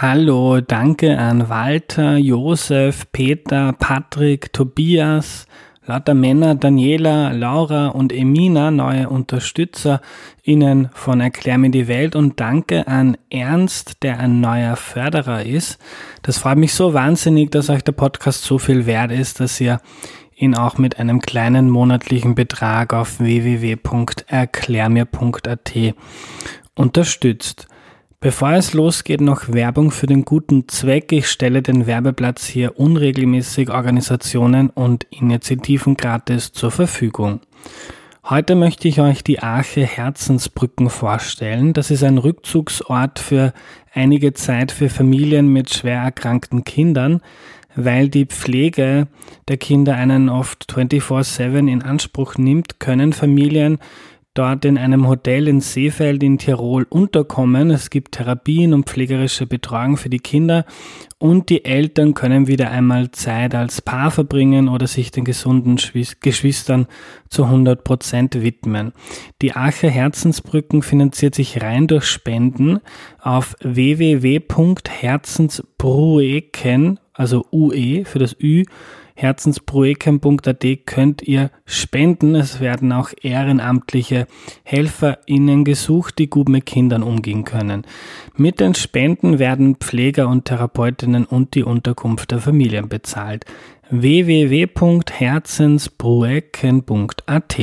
Hallo, danke an Walter, Josef, Peter, Patrick, Tobias, lauter Männer, Daniela, Laura und Emina, neue UnterstützerInnen von Erklär mir die Welt und danke an Ernst, der ein neuer Förderer ist. Das freut mich so wahnsinnig, dass euch der Podcast so viel wert ist, dass ihr ihn auch mit einem kleinen monatlichen Betrag auf www.erklärmir.at unterstützt. Bevor es losgeht, noch Werbung für den guten Zweck. Ich stelle den Werbeplatz hier unregelmäßig Organisationen und Initiativen gratis zur Verfügung. Heute möchte ich euch die Arche Herzensbrücken vorstellen. Das ist ein Rückzugsort für einige Zeit für Familien mit schwer erkrankten Kindern, weil die Pflege der Kinder einen oft 24-7 in Anspruch nimmt, können Familien dort in einem Hotel in Seefeld in Tirol unterkommen. Es gibt Therapien und pflegerische Betreuung für die Kinder und die Eltern können wieder einmal Zeit als Paar verbringen oder sich den gesunden Geschwistern zu 100 Prozent widmen. Die Arche Herzensbrücken finanziert sich rein durch Spenden auf www.herzensbrueken, also UE für das Ü, herzensproekem.at könnt ihr spenden. Es werden auch ehrenamtliche HelferInnen gesucht, die gut mit Kindern umgehen können. Mit den Spenden werden Pfleger und Therapeutinnen und die Unterkunft der Familien bezahlt. www.herzensproecken.at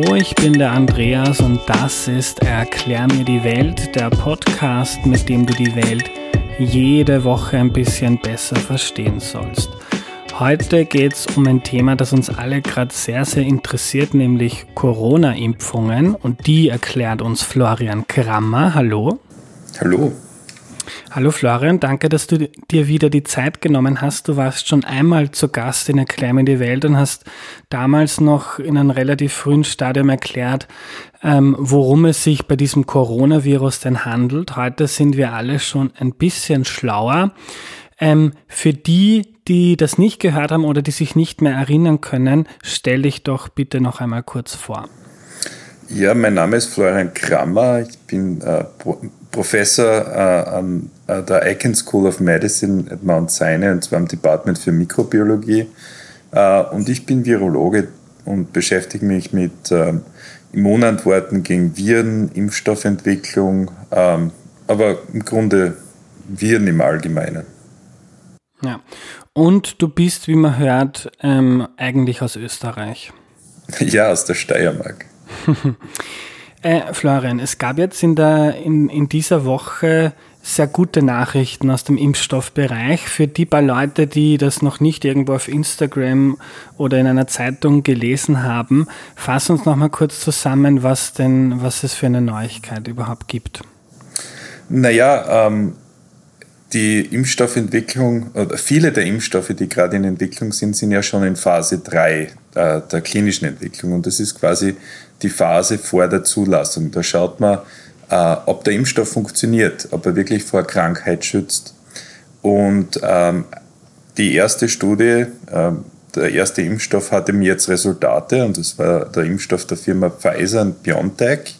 Hallo, ich bin der Andreas und das ist Erklär mir die Welt, der Podcast, mit dem du die Welt jede Woche ein bisschen besser verstehen sollst. Heute geht es um ein Thema, das uns alle gerade sehr, sehr interessiert, nämlich Corona-Impfungen. Und die erklärt uns Florian Krammer. Hallo. Hallo. Hallo Florian, danke, dass du dir wieder die Zeit genommen hast. Du warst schon einmal zu Gast in Erklär die Welt und hast damals noch in einem relativ frühen Stadium erklärt, ähm, worum es sich bei diesem Coronavirus denn handelt. Heute sind wir alle schon ein bisschen schlauer. Ähm, für die, die das nicht gehört haben oder die sich nicht mehr erinnern können, stell dich doch bitte noch einmal kurz vor. Ja, mein Name ist Florian Krammer. Ich bin äh, Professor äh, an äh, der Icahn School of Medicine at Mount Sinai und zwar im Department für Mikrobiologie. Äh, und ich bin Virologe und beschäftige mich mit ähm, Immunantworten gegen Viren, Impfstoffentwicklung, ähm, aber im Grunde Viren im Allgemeinen. Ja, und du bist, wie man hört, ähm, eigentlich aus Österreich. Ja, aus der Steiermark. Äh, Florian, es gab jetzt in, der, in, in dieser Woche sehr gute Nachrichten aus dem Impfstoffbereich. Für die paar Leute, die das noch nicht irgendwo auf Instagram oder in einer Zeitung gelesen haben, fass uns noch mal kurz zusammen, was denn, was es für eine Neuigkeit überhaupt gibt. Naja, ähm, die Impfstoffentwicklung oder viele der Impfstoffe, die gerade in Entwicklung sind, sind ja schon in Phase 3 der, der klinischen Entwicklung. Und das ist quasi die Phase vor der Zulassung. Da schaut man, äh, ob der Impfstoff funktioniert, ob er wirklich vor Krankheit schützt. Und ähm, die erste Studie, äh, der erste Impfstoff hatte mir jetzt Resultate und das war der Impfstoff der Firma Pfizer und BioNTech.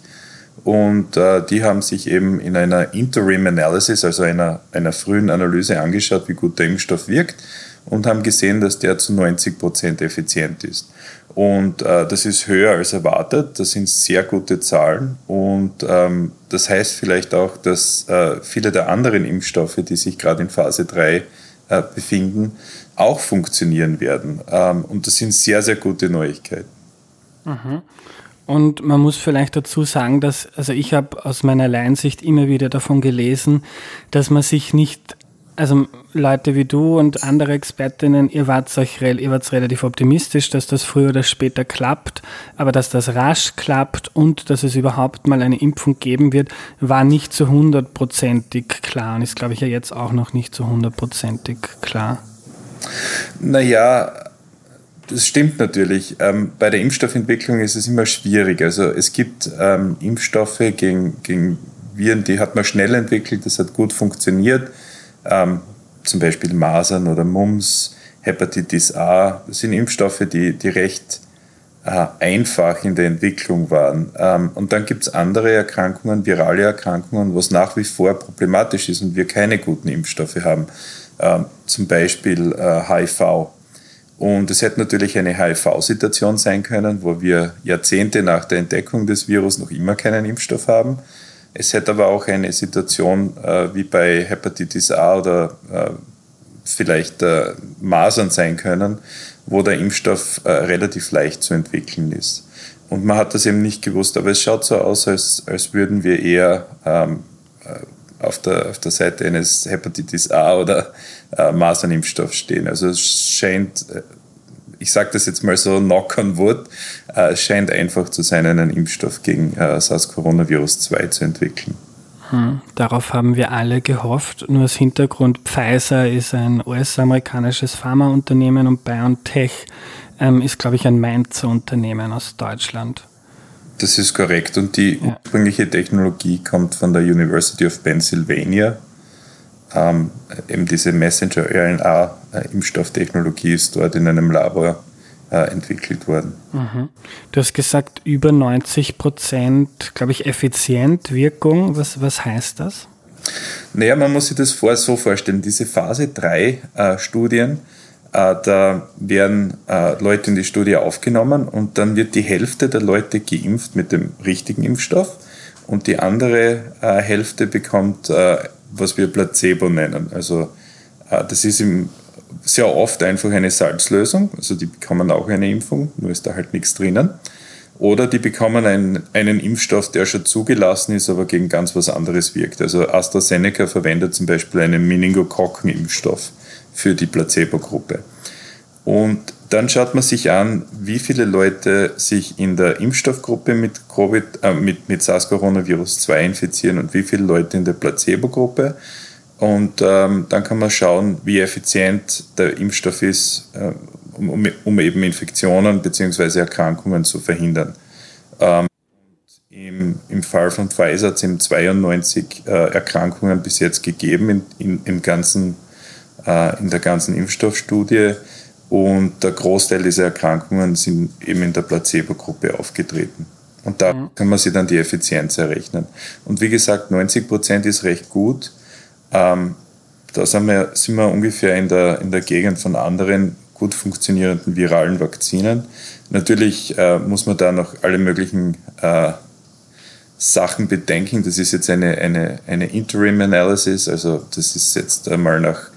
Und äh, die haben sich eben in einer Interim Analysis, also einer, einer frühen Analyse angeschaut, wie gut der Impfstoff wirkt und haben gesehen, dass der zu 90 Prozent effizient ist. Und äh, das ist höher als erwartet. Das sind sehr gute Zahlen. Und ähm, das heißt vielleicht auch, dass äh, viele der anderen Impfstoffe, die sich gerade in Phase 3 äh, befinden, auch funktionieren werden. Ähm, und das sind sehr, sehr gute Neuigkeiten. Mhm. Und man muss vielleicht dazu sagen, dass, also ich habe aus meiner Laiensicht immer wieder davon gelesen, dass man sich nicht Also Leute wie du und andere Expertinnen, ihr wart euch ihr wart relativ optimistisch, dass das früher oder später klappt, aber dass das rasch klappt und dass es überhaupt mal eine Impfung geben wird, war nicht zu hundertprozentig klar und ist, glaube ich, ja jetzt auch noch nicht zu hundertprozentig klar. Naja, das stimmt natürlich. Ähm, bei der Impfstoffentwicklung ist es immer schwierig. Also es gibt ähm, Impfstoffe gegen, gegen Viren, die hat man schnell entwickelt, das hat gut funktioniert. Ähm, zum Beispiel Masern oder Mumps, Hepatitis A. Das sind Impfstoffe, die, die recht äh, einfach in der Entwicklung waren. Ähm, und dann gibt es andere Erkrankungen, virale Erkrankungen, was nach wie vor problematisch ist und wir keine guten Impfstoffe haben. Ähm, zum Beispiel äh, HIV. Und es hätte natürlich eine HIV-Situation sein können, wo wir Jahrzehnte nach der Entdeckung des Virus noch immer keinen Impfstoff haben. Es hätte aber auch eine Situation äh, wie bei Hepatitis A oder äh, vielleicht äh, Masern sein können, wo der Impfstoff äh, relativ leicht zu entwickeln ist. Und man hat das eben nicht gewusst, aber es schaut so aus, als, als würden wir eher ähm, äh, auf, der, auf der Seite eines Hepatitis A oder äh, Masernimpfstoffs stehen. Also es scheint ich sage das jetzt mal so, knock on wood, äh, scheint einfach zu sein, einen Impfstoff gegen äh, SARS-Coronavirus 2 zu entwickeln. Hm, darauf haben wir alle gehofft. Nur als Hintergrund, Pfizer ist ein US-amerikanisches Pharmaunternehmen und BioNTech ähm, ist, glaube ich, ein Mainzer Unternehmen aus Deutschland. Das ist korrekt. Und die ja. ursprüngliche Technologie kommt von der University of Pennsylvania ähm, eben diese Messenger-RNA-Impfstofftechnologie ist dort in einem Labor äh, entwickelt worden. Mhm. Du hast gesagt, über 90 Prozent, glaube ich, effizient Wirkung. Was, was heißt das? Naja, man muss sich das vor, so vorstellen. Diese Phase 3 äh, Studien, äh, da werden äh, Leute in die Studie aufgenommen und dann wird die Hälfte der Leute geimpft mit dem richtigen Impfstoff und die andere äh, Hälfte bekommt äh, was wir Placebo nennen. Also äh, das ist im, sehr oft einfach eine Salzlösung, also die bekommen auch eine Impfung, nur ist da halt nichts drinnen. Oder die bekommen einen, einen Impfstoff, der schon zugelassen ist, aber gegen ganz was anderes wirkt. Also AstraZeneca verwendet zum Beispiel einen Meningokokken-Impfstoff für die Placebo-Gruppe. Und dann schaut man sich an, wie viele Leute sich in der Impfstoffgruppe mit, äh, mit, mit SARS-Coronavirus 2 infizieren und wie viele Leute in der Placebo-Gruppe. Und ähm, dann kann man schauen, wie effizient der Impfstoff ist, äh, um, um, eben Infektionen bzw. Erkrankungen zu verhindern. Ähm, im, Im Fall von Pfizer hat es eben 92 äh, Erkrankungen bis jetzt gegeben in, in, im ganzen, äh, in der ganzen Impfstoffstudie. Und der Großteil dieser Erkrankungen sind eben in der Placebo-Gruppe aufgetreten. Und da mhm. kann man sich dann die Effizienz errechnen. Und wie gesagt, 90 Prozent ist recht gut. Ähm, da sind wir, sind wir ungefähr in der, in der Gegend von anderen gut funktionierenden viralen Vakzinen. Natürlich äh, muss man da noch alle möglichen äh, Sachen bedenken. Das ist jetzt eine, eine, eine Interim Analysis, also das ist jetzt einmal nach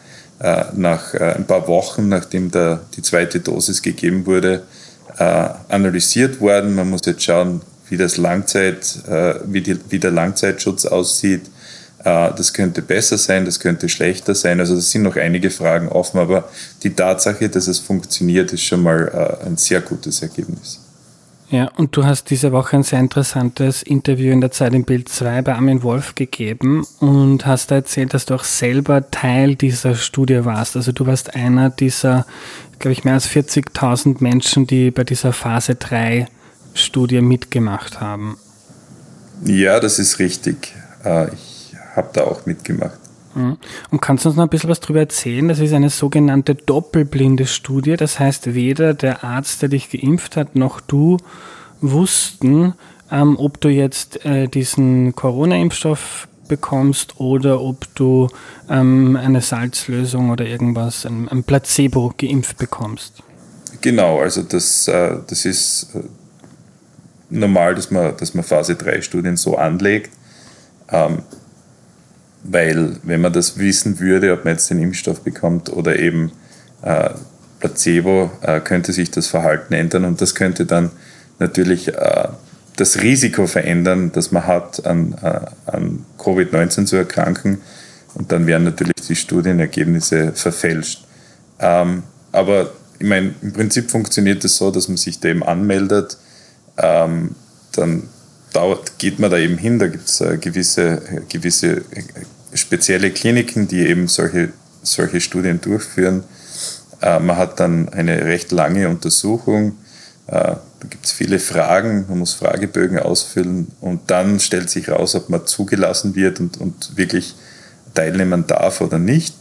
nach äh, ein paar Wochen, nachdem der, die zweite Dosis gegeben wurde, äh, analysiert worden. Man muss jetzt schauen, wie, das Langzeit, wie, die, wie der Langzeitschutz aussieht. Das könnte besser sein, das könnte schlechter sein. Also es sind noch einige Fragen offen, aber die Tatsache, dass es funktioniert, ist schon mal ein sehr gutes Ergebnis. Ja, und du hast diese Woche ein sehr interessantes Interview in der Zeit im Bild 2 bei Armin Wolf gegeben und hast da erzählt, dass du auch selber Teil dieser Studie warst. Also du warst einer dieser, glaube ich, mehr als 40.000 Menschen, die bei dieser Phase 3 Studie mitgemacht haben. Ja, das ist richtig. Äh, ich habe da auch mitgemacht. Mhm. Und kannst du uns noch ein bisschen was darüber erzählen? Das ist eine sogenannte doppelblinde Studie. Das heißt, weder der Arzt, der dich geimpft hat, noch du wussten, ähm, ob du jetzt äh, diesen Corona-Impfstoff bekommst oder ob du ähm, eine Salzlösung oder irgendwas, ein, ein, Placebo geimpft bekommst. Genau, also das, äh, das ist äh, normal, dass man, dass man Phase 3 Studien so anlegt. Ähm, weil wenn man das wissen würde, ob man jetzt den Impfstoff bekommt oder eben äh, Placebo, äh, könnte sich das Verhalten ändern und das könnte dann natürlich äh, das Risiko verändern, das man hat, an, äh, an Covid-19 zu erkranken. Und dann wären natürlich die Studienergebnisse verfälscht. Ähm, aber ich meine, im Prinzip funktioniert es das so, dass man sich eben anmeldet, ähm, dann dauert, geht man da eben hin, da gibt es äh, gewisse, gewisse äh, spezielle Kliniken, die eben solche, solche Studien durchführen. Äh, man hat dann eine recht lange Untersuchung, da gibt es viele Fragen, man muss Fragebögen ausfüllen und dann stellt sich raus, ob man zugelassen wird und, und wirklich teilnehmen darf oder nicht.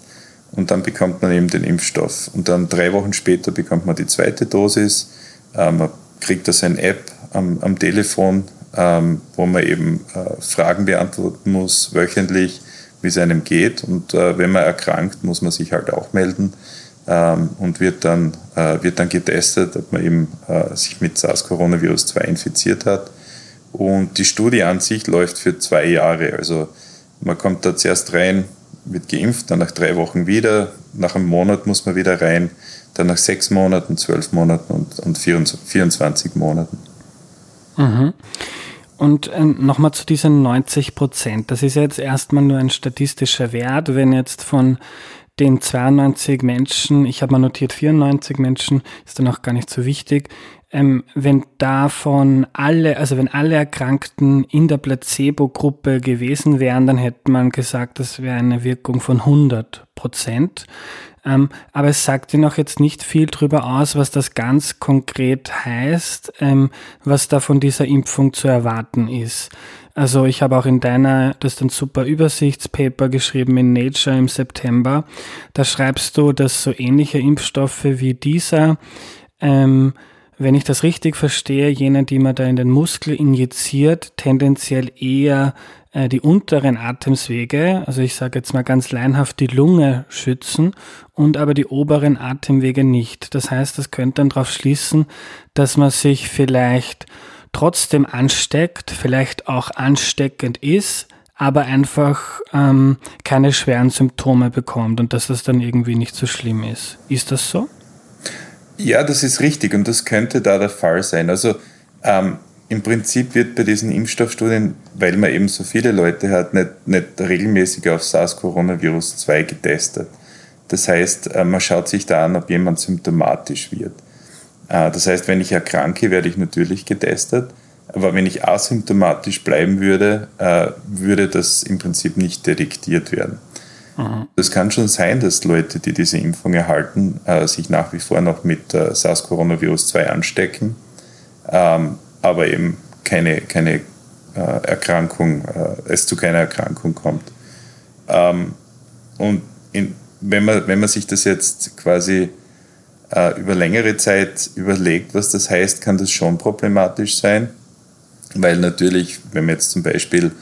Und dann bekommt man eben den Impfstoff. Und dann drei Wochen später bekommt man die zweite Dosis. Man kriegt da seine App am, am Telefon, ähm, wo man eben äh, Fragen beantworten muss, wöchentlich, wie es einem geht. Und äh, wenn man erkrankt, muss man sich halt auch melden ähm, und wird dann, äh, wird dann getestet, ob man eben äh, sich mit SARS-Coronavirus-2 infiziert hat. Und die Studie an sich läuft für zwei Jahre. Also man kommt da zuerst rein, wird geimpft, dann nach drei Wochen wieder, nach einem Monat muss man wieder rein, dann nach sechs Monaten, zwölf Monaten und, und 24 Monaten. Mhm. Und äh, nochmal zu diesen 90 Prozent. Das ist jetzt erstmal nur ein statistischer Wert. Wenn jetzt von den 92 Menschen, ich habe mal notiert 94 Menschen, ist dann auch gar nicht so wichtig, ähm, wenn davon alle, also wenn alle Erkrankten in der Placebo-Gruppe gewesen wären, dann hätte man gesagt, das wäre eine Wirkung von 100 Prozent. Ähm, aber es sagt Ihnen auch jetzt nicht viel darüber aus, was das ganz konkret heißt, ähm, was da von dieser Impfung zu erwarten ist. Also ich habe auch in deiner, das ist ein super Übersichtspaper geschrieben in Nature im September. Da schreibst du, dass so ähnliche Impfstoffe wie dieser ähm, wenn ich das richtig verstehe, jene, die man da in den Muskel injiziert, tendenziell eher die unteren Atemwege, also ich sage jetzt mal ganz leinhaft die Lunge schützen und aber die oberen Atemwege nicht. Das heißt, das könnte dann darauf schließen, dass man sich vielleicht trotzdem ansteckt, vielleicht auch ansteckend ist, aber einfach ähm, keine schweren Symptome bekommt und dass das dann irgendwie nicht so schlimm ist. Ist das so? Ja, das ist richtig und das könnte da der Fall sein. Also ähm, im Prinzip wird bei diesen Impfstoffstudien, weil man eben so viele Leute hat, nicht, nicht regelmäßig auf SARS-Coronavirus 2 getestet. Das heißt, äh, man schaut sich da an, ob jemand symptomatisch wird. Äh, das heißt, wenn ich erkranke, werde ich natürlich getestet. Aber wenn ich asymptomatisch bleiben würde, äh, würde das im Prinzip nicht detektiert werden. Es kann schon sein, dass Leute, die diese Impfung erhalten, sich nach wie vor noch mit äh, SARS-Coronavirus-2 anstecken, ähm, aber eben keine, keine äh, Erkrankung, äh, es zu keiner Erkrankung kommt. Ähm, und in, wenn, man, wenn man sich das jetzt quasi äh, über längere Zeit überlegt, was das heißt, kann das schon problematisch sein, weil natürlich, wenn man jetzt zum Beispiel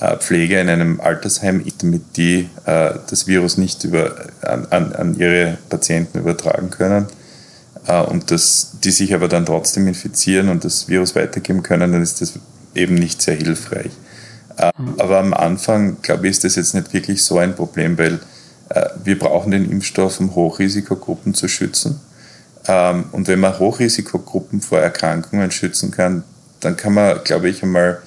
äh, Pflege in einem Altersheim, damit die äh, das Virus nicht über, an, an ihre Patienten übertragen können und das, die sich aber dann trotzdem infizieren und das Virus weitergeben können, dann ist das eben nicht sehr hilfreich. Mhm. Aber am Anfang, glaube ich, ist das jetzt nicht wirklich so ein Problem, weil wir brauchen den Impfstoff, um Hochrisikogruppen zu schützen. Ähm, und wenn man Hochrisikogruppen vor Erkrankungen schützen kann, dann kann man, glaube ich, einmal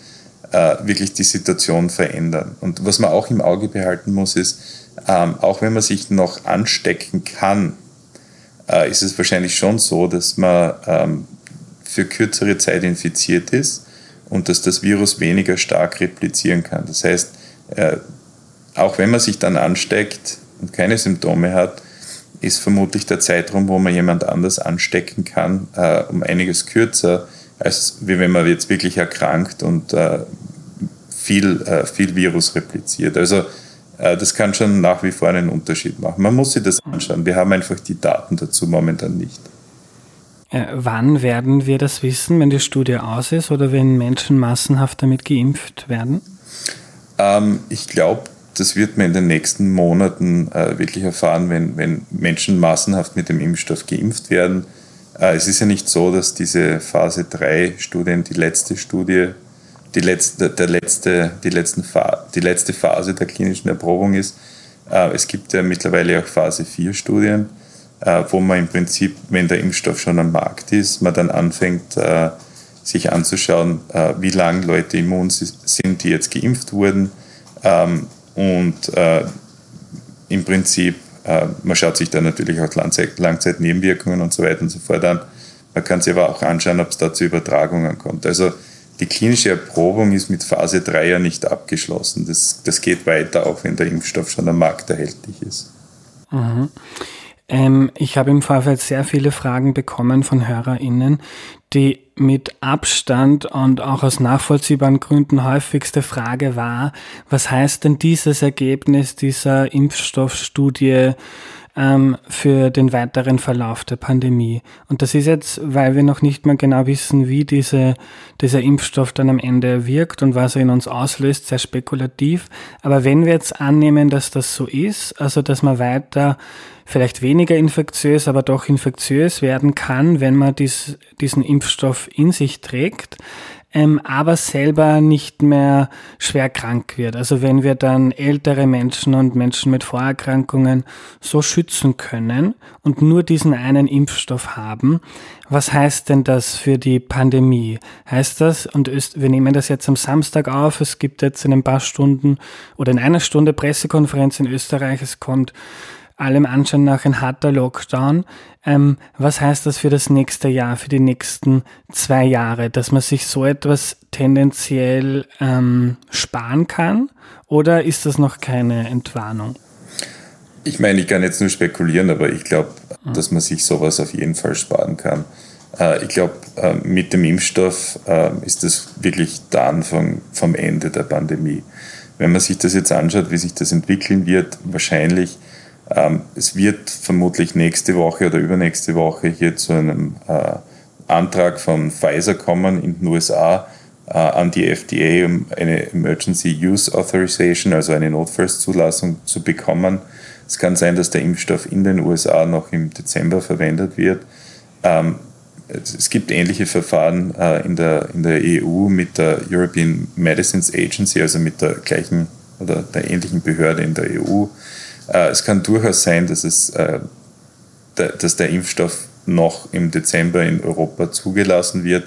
äh, wirklich die Situation verändern. Und was man auch im Auge behalten muss, ist, ähm, auch wenn man sich noch anstecken kann, äh, ist es wahrscheinlich schon so, dass man ähm, für kürzere Zeit infiziert ist und dass das Virus weniger stark replizieren kann. Das heißt, äh, auch wenn man sich dann ansteckt und keine Symptome hat, ist vermutlich der Zeitraum, wo man jemand anders anstecken kann, äh, um einiges kürzer, als wie wenn man jetzt wirklich erkrankt und äh, viel, äh, viel Virus repliziert. Also das kann schon nach wie vor einen Unterschied machen. Man muss sich das anschauen. Wir haben einfach die Daten dazu momentan nicht. Äh, wann werden wir das wissen, wenn die Studie aus ist oder wenn Menschen massenhaft damit geimpft werden? Ähm, ich glaube, das wird man in den nächsten Monaten äh, wirklich erfahren, wenn, wenn Menschen massenhaft mit dem Impfstoff geimpft werden. Äh, es ist ja nicht so, dass diese Phase 3 Studien die letzte Studie, die letzte, der letzte, die, letzten die letzte Phase der klinischen Erprobung ist. Äh, es gibt ja mittlerweile auch Phase 4 Studien, äh, wo man im Prinzip, wenn der Impfstoff schon am Markt ist, man dann anfängt, sich anzuschauen, wie lange Leute immun sind, die jetzt geimpft wurden ähm, und im Prinzip, äh, man schaut sich dann natürlich auch Langzeit, Langzeitnebenwirkungen und so weiter und so fort an. Man kann sich aber auch anschauen, ob es da zu Übertragungen kommt. Also die klinische Erprobung ist mit Phase 3 ja nicht abgeschlossen. Das, das geht weiter, auch wenn der Impfstoff schon am Markt erhältlich ist. Mhm. Ähm, ich habe im Vorfeld sehr viele Fragen bekommen von HörerInnen, die mit Abstand und auch aus nachvollziehbaren Gründen häufigste Frage war, was heißt denn dieses Ergebnis dieser Impfstoffstudie ähm, für den weiteren Verlauf der Pandemie. Und das ist jetzt, weil wir noch nicht mal genau wissen, wie diese, dieser Impfstoff dann am Ende wirkt und was er in uns auslöst, sehr spekulativ. Aber wenn wir jetzt annehmen, dass das so ist, also dass man weiter vielleicht weniger infektiös, aber doch infektiös werden kann, wenn man dies, diesen Impfstoff in sich trägt, ähm, aber selber nicht mehr schwer krank wird. Also wenn wir dann ältere Menschen und Menschen mit Vorerkrankungen so schützen können und nur diesen einen Impfstoff haben, was heißt denn das für die Pandemie? Heißt das, und wir nehmen das jetzt am Samstag auf, es gibt jetzt in ein paar Stunden oder in einer Stunde Pressekonferenz in Österreich, es kommt allem Anschein nach ein harter Lockdown. Ähm, was heißt das für das nächste Jahr, für die nächsten zwei Jahre, dass man sich so etwas tendenziell ähm, sparen kann? Oder ist das noch keine Entwarnung? Ich meine, ich kann jetzt nur spekulieren, aber ich glaube, dass man sich sowas auf jeden Fall sparen kann. Äh, ich glaube, äh, mit dem Impfstoff äh, ist das wirklich der Anfang vom Ende der Pandemie. Wenn man sich das jetzt anschaut, wie sich das entwickeln wird, wahrscheinlich ähm, es wird vermutlich nächste Woche oder übernächste Woche hier zu einem äh, Antrag von Pfizer kommen in den USA äh, an die FDA, um eine Emergency Use Authorization, also eine Notfallszulassung zu bekommen. Es kann sein, dass der Impfstoff in den USA noch im Dezember verwendet wird. Ähm, es gibt ähnliche Verfahren äh, in, der, in der EU mit der European Medicines Agency, also mit der gleichen oder der ähnlichen Behörde in der EU. Äh, es kann durchaus sein, dass, es, äh, dass der Impfstoff noch im Dezember in Europa zugelassen wird.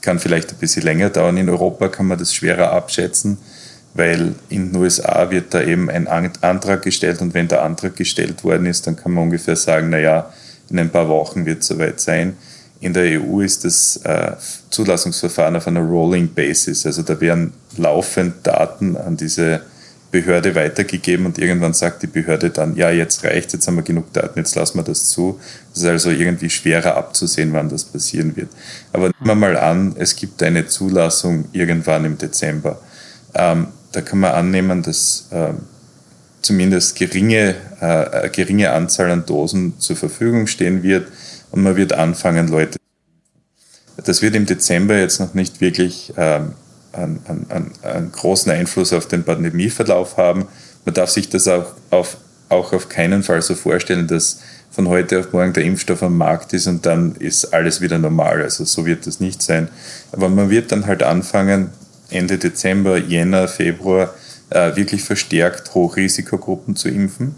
Kann vielleicht ein bisschen länger dauern. In Europa kann man das schwerer abschätzen, weil in den USA wird da eben ein Antrag gestellt und wenn der Antrag gestellt worden ist, dann kann man ungefähr sagen, naja, in ein paar Wochen wird es soweit sein. In der EU ist das äh, Zulassungsverfahren auf einer Rolling Basis. Also da werden laufend Daten an diese Behörde weitergegeben und irgendwann sagt die Behörde dann, ja, jetzt reicht, jetzt haben wir genug Daten, jetzt lassen wir das zu. Das ist also irgendwie schwerer abzusehen, wann das passieren wird. Aber nehmen wir mal an, es gibt eine Zulassung irgendwann im Dezember. Ähm, da kann man annehmen, dass äh, zumindest geringe, äh, geringe Anzahl an Dosen zur Verfügung stehen wird und man wird anfangen, Leute. Das wird im Dezember jetzt noch nicht wirklich ähm, einen, einen, einen großen Einfluss auf den Pandemieverlauf haben. Man darf sich das auch auf, auch auf keinen Fall so vorstellen, dass von heute auf morgen der Impfstoff am Markt ist und dann ist alles wieder normal. Also so wird das nicht sein. Aber man wird dann halt anfangen, Ende Dezember, Jänner, Februar äh, wirklich verstärkt Hochrisikogruppen zu impfen.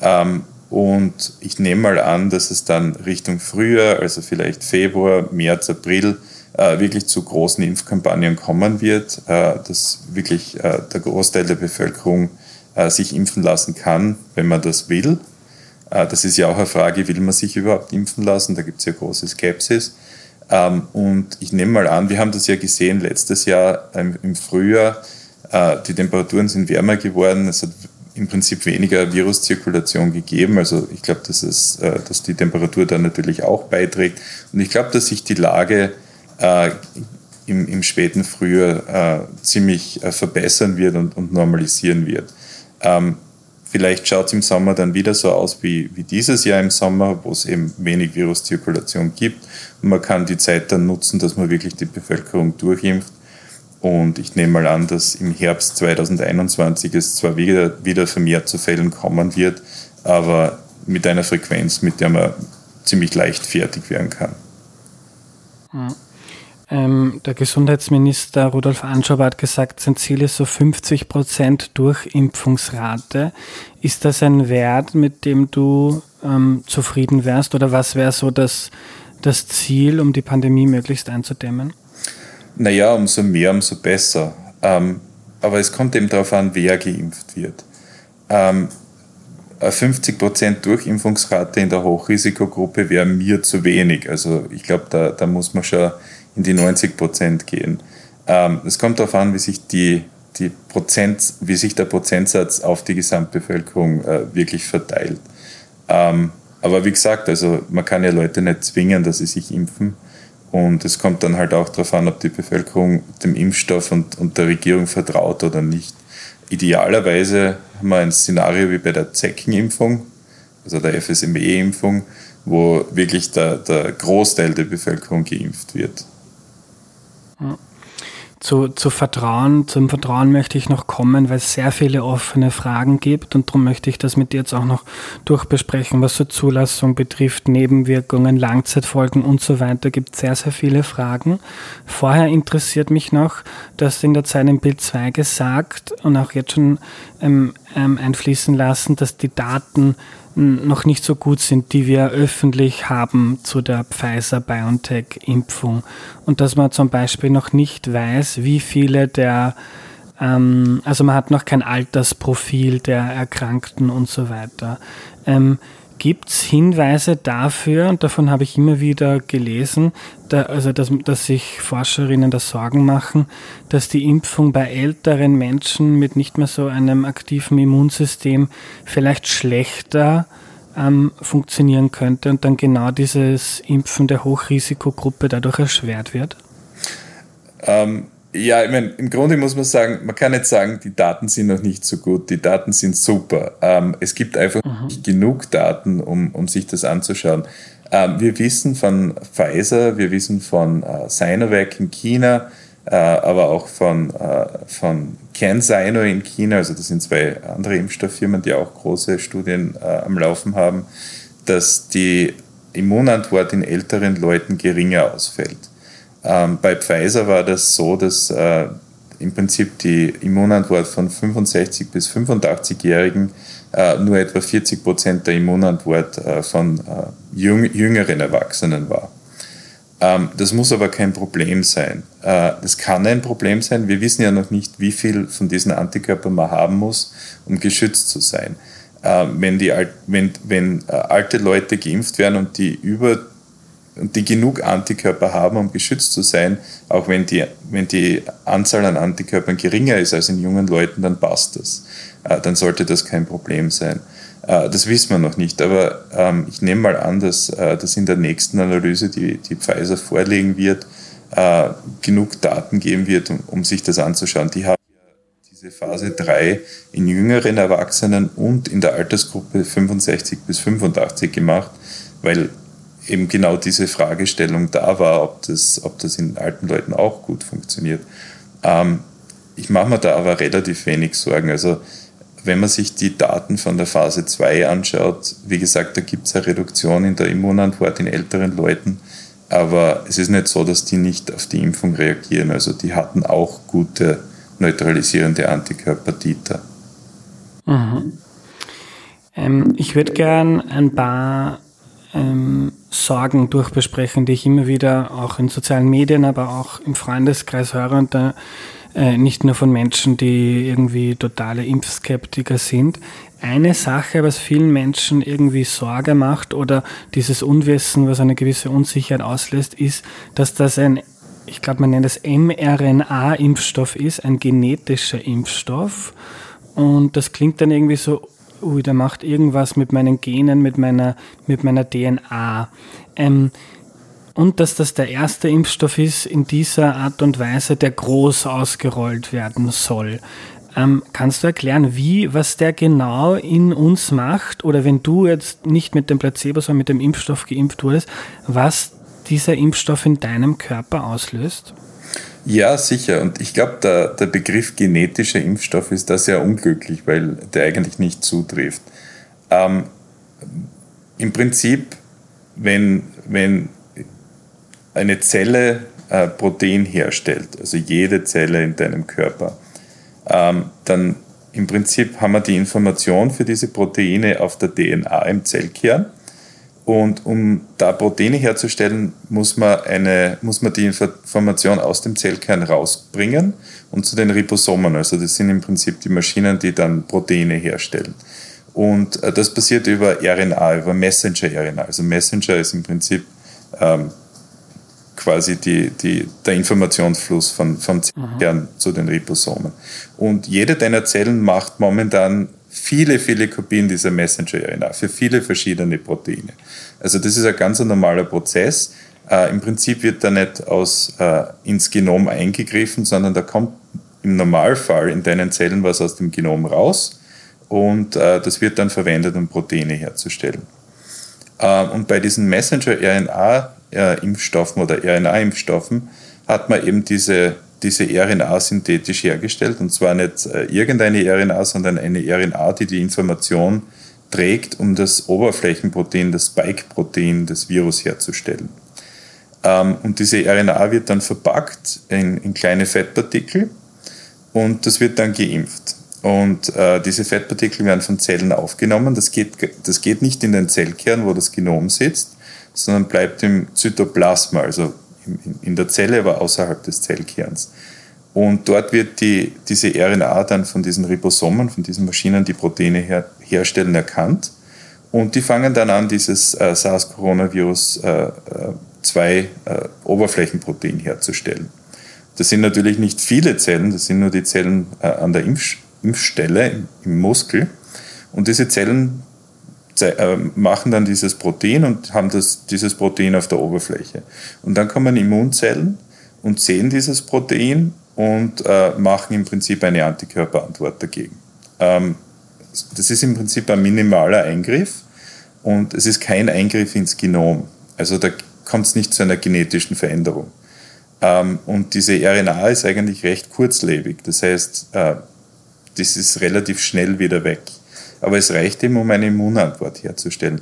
Ähm, und ich nehme mal an, dass es dann Richtung Frühjahr, also vielleicht Februar, März, April, äh, wirklich zu großen Impfkampagnen kommen wird, äh, dass wirklich äh, der Großteil der Bevölkerung äh, sich impfen lassen kann, wenn man das will. Das ist ja auch eine Frage, will man sich überhaupt impfen lassen? Da gibt es ja große Skepsis. Ähm, und ich nehme mal an, wir haben das ja gesehen letztes Jahr im Frühjahr, die Temperaturen sind wärmer geworden, es hat im Prinzip weniger Viruszirkulation gegeben. Also ich glaube, dass, es, dass die Temperatur da natürlich auch beiträgt. Und ich glaube, dass sich die Lage äh, im, im, späten Frühjahr äh, ziemlich äh, verbessern wird und, und normalisieren wird. Ähm, vielleicht schaut es im Sommer dann wieder so aus wie, wie dieses Jahr im Sommer, wo es eben wenig Viruszirkulation gibt. Und man kann die Zeit dann nutzen, dass man wirklich die Bevölkerung durchimpft. Und ich nehme mal an, dass im Herbst 2021 es zwar wieder, wieder vermehrt zu Fällen kommen wird, aber mit einer Frequenz, mit der man ziemlich leicht fertig werden kann. Mhm. Ähm, der Gesundheitsminister Rudolf Anschober hat gesagt, sein Ziel ist so 50 Prozent Durchimpfungsrate. Ist das ein Wert, mit dem du ähm, zufrieden wärst oder was wäre so das, das Ziel, um die Pandemie möglichst einzudämmen? Naja, umso mehr, umso besser. Ähm, aber es kommt eben darauf an, wer geimpft wird. Ähm, 50% Durchimpfungsrate in der Hochrisikogruppe wäre mir zu wenig. Also ich glaube, da, da muss man schon in die 90% gehen. Ähm, es kommt darauf an, wie sich, die, die Prozent, wie sich der Prozentsatz auf die Gesamtbevölkerung äh, wirklich verteilt. Ähm, aber wie gesagt, also man kann ja Leute nicht zwingen, dass sie sich impfen. Und es kommt dann halt auch darauf an, ob die Bevölkerung dem Impfstoff und, und der Regierung vertraut oder nicht. Idealerweise haben wir ein Szenario wie bei der Zeckenimpfung, also der FSME-Impfung, wo wirklich der, der Großteil der Bevölkerung geimpft wird. Zu, zu Vertrauen, zum Vertrauen möchte ich noch kommen, weil es sehr viele offene Fragen gibt und darum möchte ich das mit dir jetzt auch noch durchbesprechen, was so Zulassung betrifft, Nebenwirkungen, Langzeitfolgen und so weiter, gibt sehr, sehr viele Fragen. Vorher interessiert mich noch, du hast in der Zeit im Bild 2 gesagt und auch jetzt schon ähm, ähm, einfließen lassen, dass die Daten noch nicht so gut sind, die wir öffentlich haben zu der Pfizer-BioNTech-Impfung. Und dass man zum Beispiel noch nicht weiß, wie viele der, ähm, also man hat noch kein Altersprofil der Erkrankten und so weiter. Ähm, Gibt es Hinweise dafür, und davon habe ich immer wieder gelesen, da, also dass, dass sich Forscherinnen da Sorgen machen, dass die Impfung bei älteren Menschen mit nicht mehr so einem aktiven Immunsystem vielleicht schlechter ähm, funktionieren könnte und dann genau dieses Impfen der Hochrisikogruppe dadurch erschwert wird? Ähm, ja, ich meine, im Grunde muss man sagen, man kann nicht sagen, die Daten sind noch nicht so gut, die Daten sind super. Ähm, es gibt einfach mhm. nicht genug Daten, um, um sich das anzuschauen. Ähm, wir wissen von Pfizer, wir wissen von äh, Sinovac in China, äh, aber auch von, äh, von CanSino in China, also das sind zwei andere Impfstofffirmen, die auch große Studien äh, am Laufen haben, dass die Immunantwort in älteren Leuten geringer ausfällt. Ähm, bei Pfizer war das so, dass äh, im Prinzip die Immunantwort von 65 bis 85-Jährigen äh, nur etwa 40 Prozent der Immunantwort äh, von äh, jüng jüngeren Erwachsenen war. Ähm, das muss aber kein Problem sein. Äh, das kann ein Problem sein. Wir wissen ja noch nicht, wie viel von diesen Antikörpern man haben muss, um geschützt zu sein. Äh, wenn, die, wenn, wenn alte Leute geimpft werden und die über die genug Antikörper haben, um geschützt zu sein, auch wenn die, wenn die Anzahl an Antikörpern geringer ist als in jungen Leuten, dann passt das. Äh, dann sollte das kein Problem sein. Äh, das wissen wir noch nicht, aber ähm, ich nehme mal an, dass äh, das in der nächsten Analyse, die, die Pfizer vorlegen wird, genug Daten geben wird, um, um sich das anzuschauen. Die haben diese Phase 3 in jüngeren Erwachsenen und in der Altersgruppe 65 bis 85 gemacht, weil eben genau diese Fragestellung da war, ob das, ob das in alten Leuten auch gut funktioniert. Ähm, ich mache mir da aber relativ wenig Sorgen. Also wenn man sich die Daten von der Phase 2 anschaut, wie gesagt, da gibt es eine Reduktion in der Immunantwort in älteren Leuten, aber es ist nicht so, dass die nicht auf die Impfung reagieren. Also die hatten auch gute neutralisierende Antikörper Titer. Mhm. Ähm, ich würde gern ein paar ähm, Sorgen durchbesprechen, die ich immer wieder auch in sozialen Medien, aber auch im Freundeskreis höre und da äh, nicht nur von Menschen, die irgendwie totale Impfskeptiker sind. Eine Sache, was vielen Menschen irgendwie Sorge macht oder dieses Unwissen, was eine gewisse Unsicherheit auslässt, ist, dass das ein, ich glaube, man nennt es mRNA-Impfstoff ist, ein genetischer Impfstoff. Und das klingt dann irgendwie so ui, der macht irgendwas mit meinen Genen, mit meiner, mit meiner DNA. Ähm, und dass das der erste Impfstoff ist in dieser Art und Weise, der groß ausgerollt werden soll. Ähm, kannst du erklären, wie, was der genau in uns macht? Oder wenn du jetzt nicht mit dem Placebo, sondern mit dem Impfstoff geimpft wurdest, was dieser Impfstoff in deinem Körper auslöst? Ja, sicher. Und ich glaube, der, der Begriff genetischer Impfstoff ist da sehr unglücklich, weil der eigentlich nicht zutrifft. Ähm, Im Prinzip, wenn, wenn eine Zelle äh, Protein herstellt, also jede Zelle in deinem Körper, ähm, dann im Prinzip haben wir die Information für diese Proteine auf der DNA im Zellkern und um da Proteine herzustellen, muss man, eine, muss man die Information aus dem Zellkern rausbringen und zu den Ribosomen. Also das sind im Prinzip die Maschinen, die dann Proteine herstellen. Und äh, das passiert über RNA, über Messenger-RNA. Also Messenger ist im Prinzip ähm, quasi die, die, der Informationsfluss von, vom Zellkern zu den Ribosomen. Und jede deiner Zellen macht momentan viele, viele Kopien dieser Messenger-RNA für viele verschiedene Proteine. Also das ist ein ganz normaler Prozess. Äh, Im Prinzip wird da nicht aus, äh, ins Genom eingegriffen, sondern da kommt im Normalfall in deinen Zellen was aus dem Genom raus und äh, das wird dann verwendet, um Proteine herzustellen. Äh, und bei diesen Messenger-RNA-Impfstoffen oder RNA-Impfstoffen hat man eben diese, diese RNA synthetisch hergestellt und zwar nicht äh, irgendeine RNA, sondern eine RNA, die die Information trägt, um das Oberflächenprotein, das Spike-Protein des Virus herzustellen. Ähm, und diese RNA wird dann verpackt in, in kleine Fettpartikel und das wird dann geimpft. Und äh, diese Fettpartikel werden von Zellen aufgenommen. Das geht, das geht nicht in den Zellkern, wo das Genom sitzt, sondern bleibt im Zytoplasma, also in, der Zelle, aber außerhalb des Zellkerns. Und dort wird die, diese RNA dann von diesen Ribosomen, von diesen Maschinen, die Proteine her, herstellen, erkannt. Und die fangen dann an, dieses äh, SARS-Coronavirus äh, 2 äh, äh, Oberflächenprotein herzustellen. Das sind natürlich nicht viele Zellen, das sind nur die Zellen äh, an der Impf Impfstelle im, im, Muskel. Und diese Zellen äh, machen dann dieses Protein und haben das, dieses Protein auf der Oberfläche. Und dann kommen Immunzellen und sehen dieses Protein und äh, machen im Prinzip eine Antikörperantwort dagegen. Ähm, das ist im Prinzip ein minimaler Eingriff und es ist kein Eingriff ins Genom. Also da kommt es nicht zu einer genetischen Veränderung. Ähm, und diese RNA ist eigentlich recht kurzlebig. Das heißt, äh, das ist relativ schnell wieder weg. Aber es reicht eben, um eine Immunantwort herzustellen.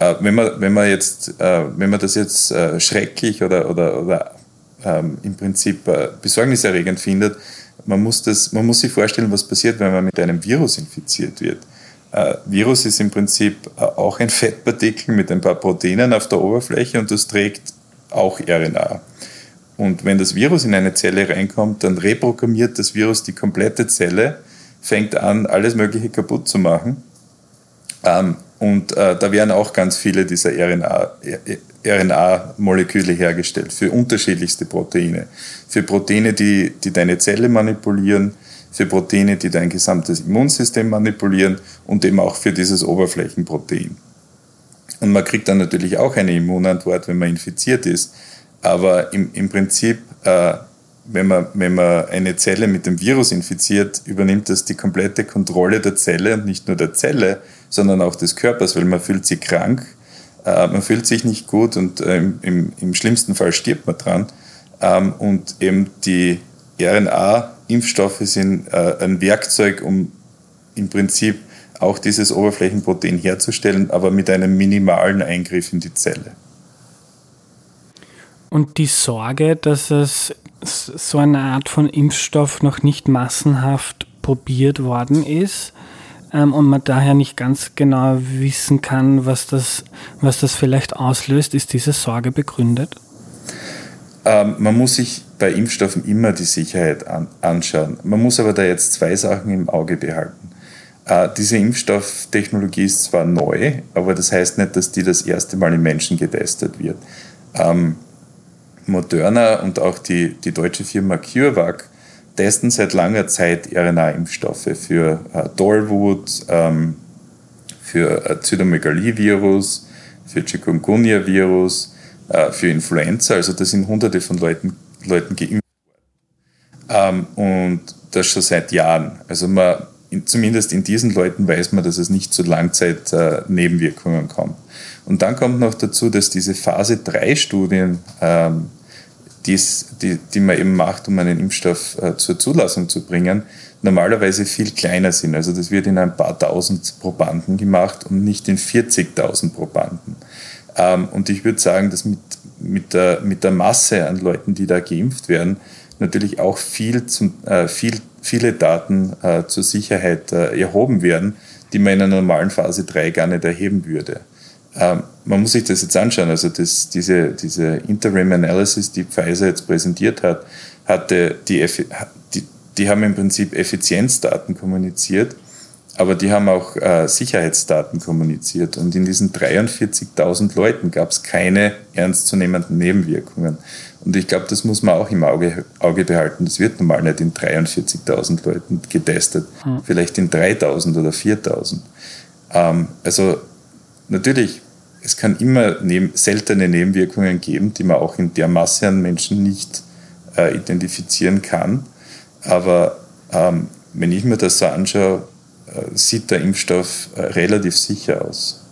Äh, wenn, man, wenn, man jetzt, äh, wenn man das jetzt äh, schrecklich oder, oder, oder ähm, im Prinzip äh, besorgniserregend findet, man muss, das, man muss sich vorstellen, was passiert, wenn man mit einem Virus infiziert wird. Äh, Virus ist im Prinzip äh, auch ein Fettpartikel mit ein paar Proteinen auf der Oberfläche und das trägt auch RNA. Und wenn das Virus in eine Zelle reinkommt, dann reprogrammiert das Virus die komplette Zelle, fängt an, alles Mögliche kaputt zu machen. Ähm, und äh, da werden auch ganz viele dieser RNA-Moleküle RNA hergestellt für unterschiedlichste Proteine. Für Proteine, die, die deine Zelle manipulieren, für Proteine, die dein gesamtes Immunsystem manipulieren und eben auch für dieses Oberflächenprotein. Und man kriegt dann natürlich auch eine Immunantwort, wenn man infiziert ist. Aber im, im Prinzip, äh, wenn, man, wenn man eine Zelle mit dem Virus infiziert, übernimmt das die komplette Kontrolle der Zelle und nicht nur der Zelle, sondern auch des Körpers, weil man fühlt sich krank, äh, man fühlt sich nicht gut und äh, im, im, schlimmsten Fall stirbt man dran. Ähm, und eben die RNA-Impfstoffe sind äh, ein Werkzeug, um im Prinzip auch dieses Oberflächenprotein herzustellen, aber mit einem minimalen Eingriff in die Zelle. Und die Sorge, dass es so eine Art von Impfstoff noch nicht massenhaft probiert worden ist ähm, und man daher nicht ganz genau wissen kann, was das, was das vielleicht auslöst, ist diese Sorge begründet? Ähm, man muss sich bei Impfstoffen immer die Sicherheit an, anschauen. Man muss aber da jetzt zwei Sachen im Auge behalten. Äh, diese Impfstofftechnologie ist zwar neu, aber das heißt nicht, dass die das erste Mal im Menschen getestet wird. Ähm, Moderna und auch die, die deutsche Firma CureVac testen seit langer Zeit RNA-Impfstoffe für äh, Dorwood, ähm, für äh, Zytomegalivirus, für Chikungunya-Virus, äh, für Influenza. Also da sind hunderte von Leuten, Leuten geimpft worden. Ähm, und das schon seit Jahren. Also man, in, zumindest in diesen Leuten weiß man, dass es nicht zu Langzeit-Nebenwirkungen kommt. Und dann kommt noch dazu, dass diese Phase 3 Studien, ähm, die's, die, die man eben macht, um einen Impfstoff äh, zur Zulassung zu bringen, normalerweise viel kleiner sind. Also das wird in ein paar tausend Probanden gemacht und nicht in 40.000 Probanden. Ähm, und ich würde sagen, dass mit, mit, der, mit der Masse an Leuten, die da geimpft werden, natürlich auch viel zum, äh, viel, viele Daten äh, zur Sicherheit äh, erhoben werden, die man in einer normalen Phase 3 gar nicht erheben würde. Ähm, man muss sich das jetzt anschauen. Also das, diese, diese Interim Analysis, die Pfizer jetzt präsentiert hat, hatte die, die, die haben im Prinzip Effizienzdaten kommuniziert aber die haben auch äh, Sicherheitsdaten kommuniziert und in diesen 43.000 Leuten gab es keine ernstzunehmenden Nebenwirkungen. Und ich glaube, das muss man auch im Auge, Auge behalten. Das wird normal nicht in 43.000 Leuten getestet, hm. vielleicht in 3.000 oder 4.000. Ähm, also natürlich, es kann immer neben, seltene Nebenwirkungen geben, die man auch in der Masse an Menschen nicht äh, identifizieren kann. Aber ähm, wenn ich mir das so anschaue, äh, sieht der Impfstoff äh, relativ sicher aus.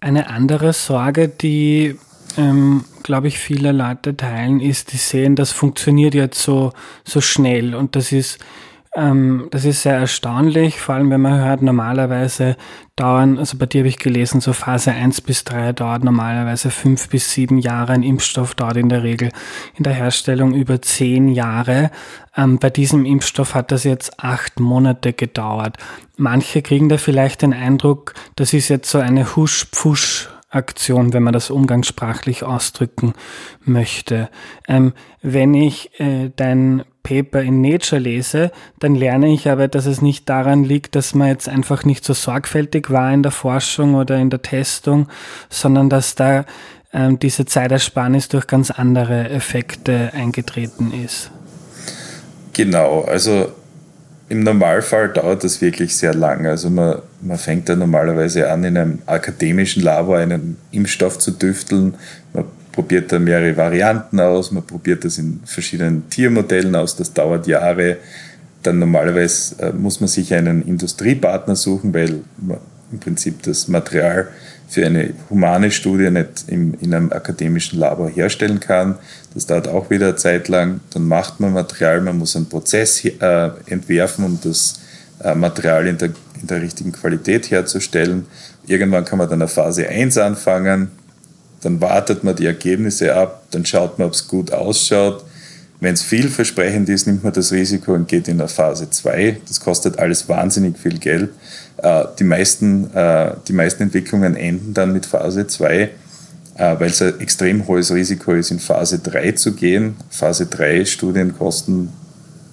Eine andere Sorge, die, ähm, glaube ich, viele Leute teilen, ist, die sehen, das funktioniert jetzt so, so schnell und das ist ähm, das ist sehr erstaunlich, vor allem wenn man hört, normalerweise dauern, also bei dir habe ich gelesen, so Phase 1 bis 3 dauert normalerweise 5 bis 7 Jahre, ein Impfstoff dauert in der Regel in der Herstellung über 10 Jahre. Ähm, bei diesem Impfstoff hat das jetzt 8 Monate gedauert. Manche kriegen da vielleicht den Eindruck, das ist jetzt so eine Husch-Pfusch- Aktion, wenn man das umgangssprachlich ausdrücken möchte. Ähm, wenn ich äh, dein Paper in Nature lese, dann lerne ich aber, dass es nicht daran liegt, dass man jetzt einfach nicht so sorgfältig war in der Forschung oder in der Testung, sondern dass da ähm, diese Zeitersparnis durch ganz andere Effekte eingetreten ist. Genau, also im Normalfall dauert das wirklich sehr lange. Also man, man fängt ja normalerweise an, in einem akademischen Labor einen Impfstoff zu düfteln. Man probiert da mehrere Varianten aus, man probiert das in verschiedenen Tiermodellen aus, das dauert Jahre. Dann normalerweise äh, muss man sich einen Industriepartner suchen, weil im Prinzip das Material für eine humane Studie nicht in, in einem akademischen Labor herstellen kann. Das dauert auch wieder eine Zeit lang. Dann macht man Material, man muss einen Prozess äh, entwerfen, um das äh, Material in der, in der richtigen Qualität herzustellen. Irgendwann kann man dann eine Phase 1 anfangen, dann wartet man die Ergebnisse ab, dann schaut man, ob es gut ausschaut. Wenn es vielversprechend ist, nimmt man das Risiko und geht in eine Phase 2. Das kostet alles wahnsinnig viel Geld. Äh, die, meisten, äh, die meisten Entwicklungen enden dann mit Phase 2, äh, weil es ein extrem hohes Risiko ist, in Phase 3 zu gehen. Phase 3 Studien kosten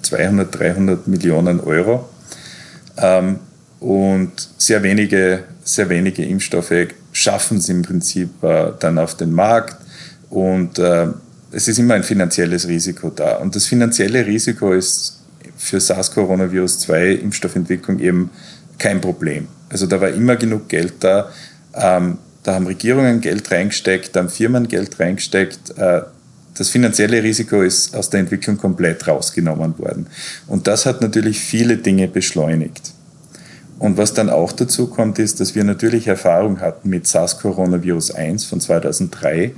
200, 300 Millionen Euro. Ähm, und sehr wenige, sehr wenige Impfstoffe schaffen es im Prinzip dann auf den Markt. Und es ist immer ein finanzielles Risiko da. Und das finanzielle Risiko ist für SARS-Coronavirus-2 Impfstoffentwicklung eben kein Problem. Also da war immer genug Geld da. Ähm, da haben Regierungen Geld reingesteckt, da haben Firmen Geld reingesteckt. Äh, das finanzielle Risiko ist aus der Entwicklung komplett rausgenommen worden. Und das hat natürlich viele Dinge beschleunigt. Und was dann auch dazu kommt, ist, dass wir natürlich Erfahrung hatten mit SARS-Coronavirus 1 von 2003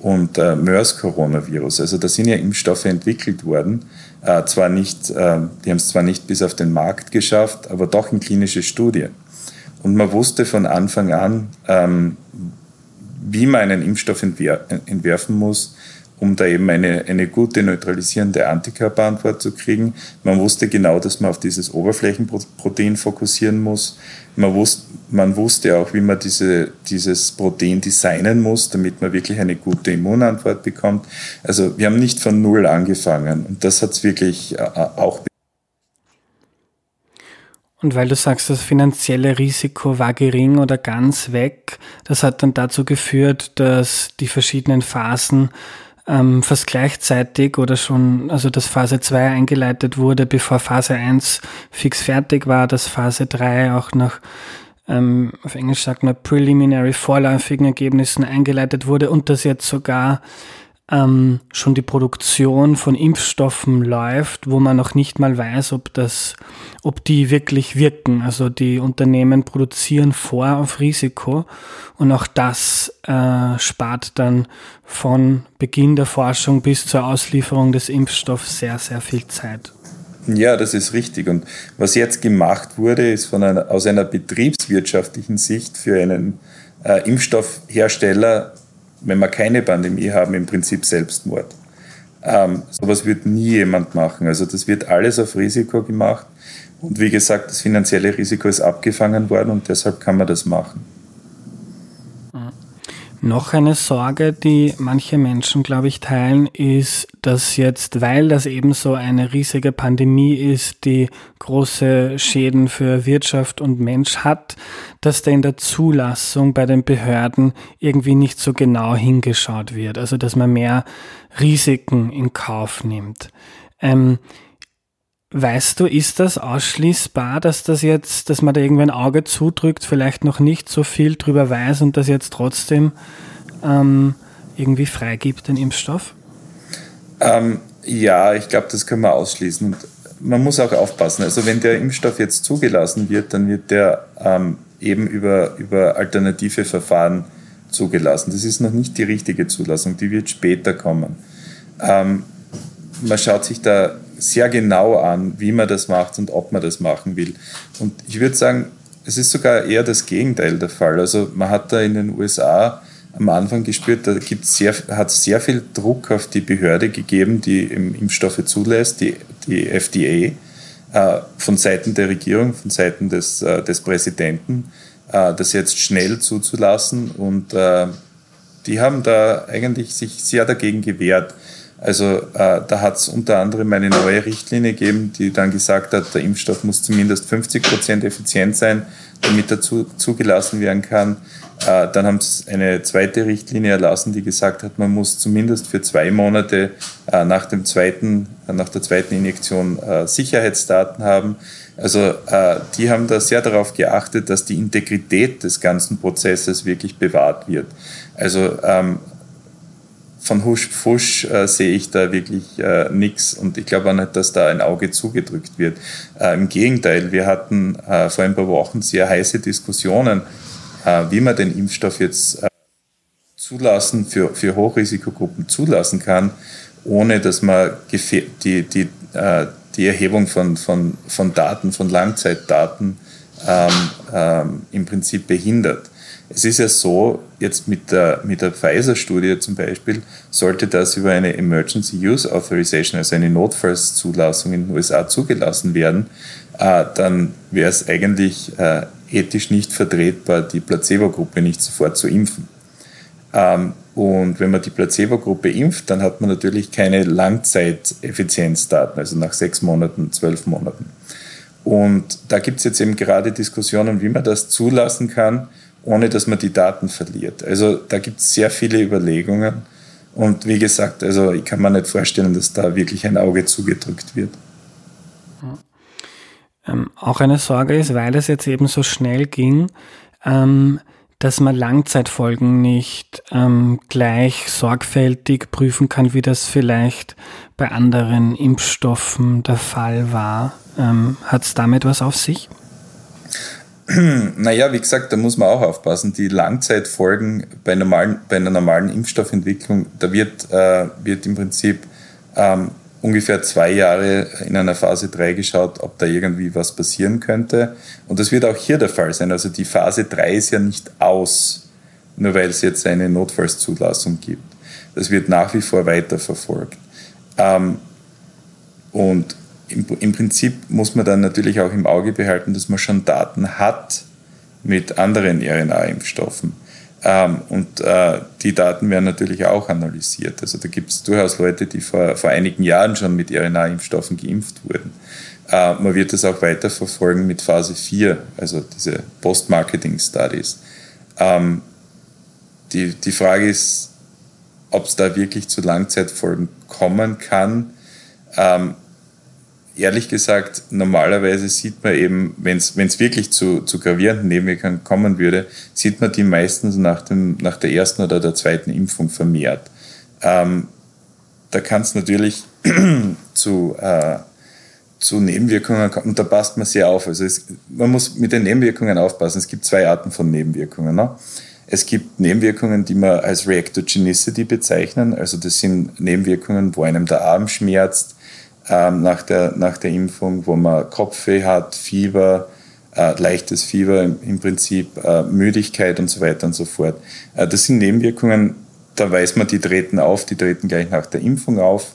und äh, MERS-Coronavirus. Also da sind ja Impfstoffe entwickelt worden, äh, zwar nicht, äh, die haben es zwar nicht bis auf den Markt geschafft, aber doch in klinische Studien. Und man wusste von Anfang an, ähm, wie man einen Impfstoff entwer entwerfen muss, um da eben eine, eine gute neutralisierende Antikörperantwort zu kriegen. Man wusste genau, dass man auf dieses Oberflächenprotein fokussieren muss. Man wusste, man wusste auch, wie man diese, dieses Protein designen muss, damit man wirklich eine gute Immunantwort bekommt. Also wir haben nicht von Null angefangen und das hat es wirklich äh, auch und weil du sagst, das finanzielle Risiko war gering oder ganz weg, das hat dann dazu geführt, dass die verschiedenen Phasen ähm, fast gleichzeitig oder schon, also dass Phase 2 eingeleitet wurde, bevor Phase 1 fix fertig war, dass Phase 3 auch nach, ähm, auf Englisch sagt man, preliminary vorläufigen Ergebnissen eingeleitet wurde und dass jetzt sogar ähm, schon die Produktion von Impfstoffen läuft, wo man noch nicht mal weiß, ob das, ob die wirklich wirken. Also die Unternehmen produzieren vor auf Risiko und auch das äh, spart dann von Beginn der Forschung bis zur Auslieferung des Impfstoffs sehr, sehr viel Zeit. Ja, das ist richtig. Und was jetzt gemacht wurde, ist von einer, aus einer betriebswirtschaftlichen Sicht für einen äh, Impfstoffhersteller wenn wir keine Pandemie haben, im Prinzip Selbstmord. Ähm, sowas wird nie jemand machen. Also das wird alles auf Risiko gemacht. Und wie gesagt, das finanzielle Risiko ist abgefangen worden und deshalb kann man das machen. Noch eine Sorge, die manche Menschen, glaube ich, teilen, ist, dass jetzt, weil das eben so eine riesige Pandemie ist, die große Schäden für Wirtschaft und Mensch hat, dass da in der Zulassung bei den Behörden irgendwie nicht so genau hingeschaut wird. Also, dass man mehr Risiken in Kauf nimmt. Ähm, Weißt du, ist das ausschließbar, dass das jetzt, dass man da irgendwie ein Auge zudrückt, vielleicht noch nicht so viel drüber weiß und das jetzt trotzdem ähm, irgendwie freigibt, den Impfstoff? Ähm, ja, ich glaube, das können wir ausschließen. Und man muss auch aufpassen. Also wenn der Impfstoff jetzt zugelassen wird, dann wird der ähm, eben über, über alternative Verfahren zugelassen. Das ist noch nicht die richtige Zulassung, die wird später kommen. Ähm, man schaut sich da sehr genau an, wie man das macht und ob man das machen will. Und ich würde sagen, es ist sogar eher das Gegenteil der Fall. Also man hat da in den USA am Anfang gespürt, da gibt's sehr, hat sehr viel Druck auf die Behörde gegeben, die Impfstoffe zulässt, die, die FDA, äh, von Seiten der Regierung, von Seiten des, äh, des Präsidenten, äh, das jetzt schnell zuzulassen. Und äh, die haben da eigentlich sich sehr dagegen gewehrt. Also äh, da hat es unter anderem eine neue Richtlinie gegeben, die dann gesagt hat, der Impfstoff muss zumindest 50 Prozent effizient sein, damit er zu, zugelassen werden kann. Äh, dann haben sie eine zweite Richtlinie erlassen, die gesagt hat, man muss zumindest für zwei Monate äh, nach, dem zweiten, äh, nach der zweiten Injektion äh, Sicherheitsdaten haben. Also äh, die haben da sehr darauf geachtet, dass die Integrität des ganzen Prozesses wirklich bewahrt wird. Also ähm, von Husch Fusch äh, sehe ich da wirklich äh, nichts und ich glaube auch nicht, dass da ein Auge zugedrückt wird. Äh, Im Gegenteil, wir hatten äh, vor ein paar Wochen sehr heiße Diskussionen, äh, wie man den Impfstoff jetzt äh, zulassen, für, für Hochrisikogruppen zulassen kann, ohne dass man die, die, die Erhebung von, von, von Daten, von Langzeitdaten ähm, ähm, im Prinzip behindert. Es ist ja so, jetzt mit der, mit der Pfizer-Studie zum Beispiel, sollte das über eine Emergency Use Authorization, also eine Notfallszulassung in den USA zugelassen werden, äh, dann wäre es eigentlich äh, ethisch nicht vertretbar, die Placebo-Gruppe nicht sofort zu impfen. Ähm, und wenn man die Placebo-Gruppe impft, dann hat man natürlich keine Langzeiteffizienzdaten, also nach sechs Monaten, zwölf Monaten. Und da gibt es jetzt eben gerade Diskussionen, wie man das zulassen kann ohne dass man die Daten verliert. Also da gibt es sehr viele Überlegungen. Und wie gesagt, also ich kann mir nicht vorstellen, dass da wirklich ein Auge zugedrückt wird. Ähm, auch eine Sorge ist, weil es jetzt eben so schnell ging, ähm, dass man Langzeitfolgen nicht ähm, gleich sorgfältig prüfen kann, wie das vielleicht bei anderen Impfstoffen der Fall war. Ähm, Hat es damit was auf sich? Naja, wie gesagt, da muss man auch aufpassen. Die Langzeitfolgen bei, normalen, bei einer normalen Impfstoffentwicklung, da wird, äh, wird im Prinzip ähm, ungefähr zwei Jahre in einer Phase 3 geschaut, ob da irgendwie was passieren könnte. Und das wird auch hier der Fall sein. Also die Phase 3 ist ja nicht aus, nur weil es jetzt eine Notfallszulassung gibt. Das wird nach wie vor weiterverfolgt. Ähm, und im, im Prinzip muss man dann natürlich auch im Auge behalten, dass man schon Daten hat mit anderen RNA-Impfstoffen. Ähm, und äh, die Daten werden natürlich auch analysiert. Also da gibt es durchaus Leute, die vor, vor einigen Jahren schon mit RNA-Impfstoffen geimpft wurden. Äh, man wird das auch weiterverfolgen mit Phase 4, also diese Post-Marketing-Studies. Ähm, die, die Frage ist, ob es da wirklich zu Langzeitfolgen kommen kann. Ähm, ehrlich gesagt, normalerweise sieht man eben, wenn es wirklich zu, zu gravierenden Nebenwirkungen kommen würde, sieht man die meistens nach, dem, nach der ersten oder der zweiten Impfung vermehrt. Ähm, da kann es natürlich zu, äh, zu Nebenwirkungen kommen und da passt man sehr auf. Also es, man muss mit den Nebenwirkungen aufpassen. Es gibt zwei Arten von Nebenwirkungen. Ne? Es gibt Nebenwirkungen, die man als Reactogenicity bezeichnen. Also das sind Nebenwirkungen, wo einem der Arm schmerzt, ähm, nach, der, nach der Impfung, wo man Kopfweh hat, Fieber, äh, leichtes Fieber im, im Prinzip, äh, Müdigkeit und so weiter und so fort. Äh, das sind Nebenwirkungen, da weiß man, die treten auf, die treten gleich nach der Impfung auf.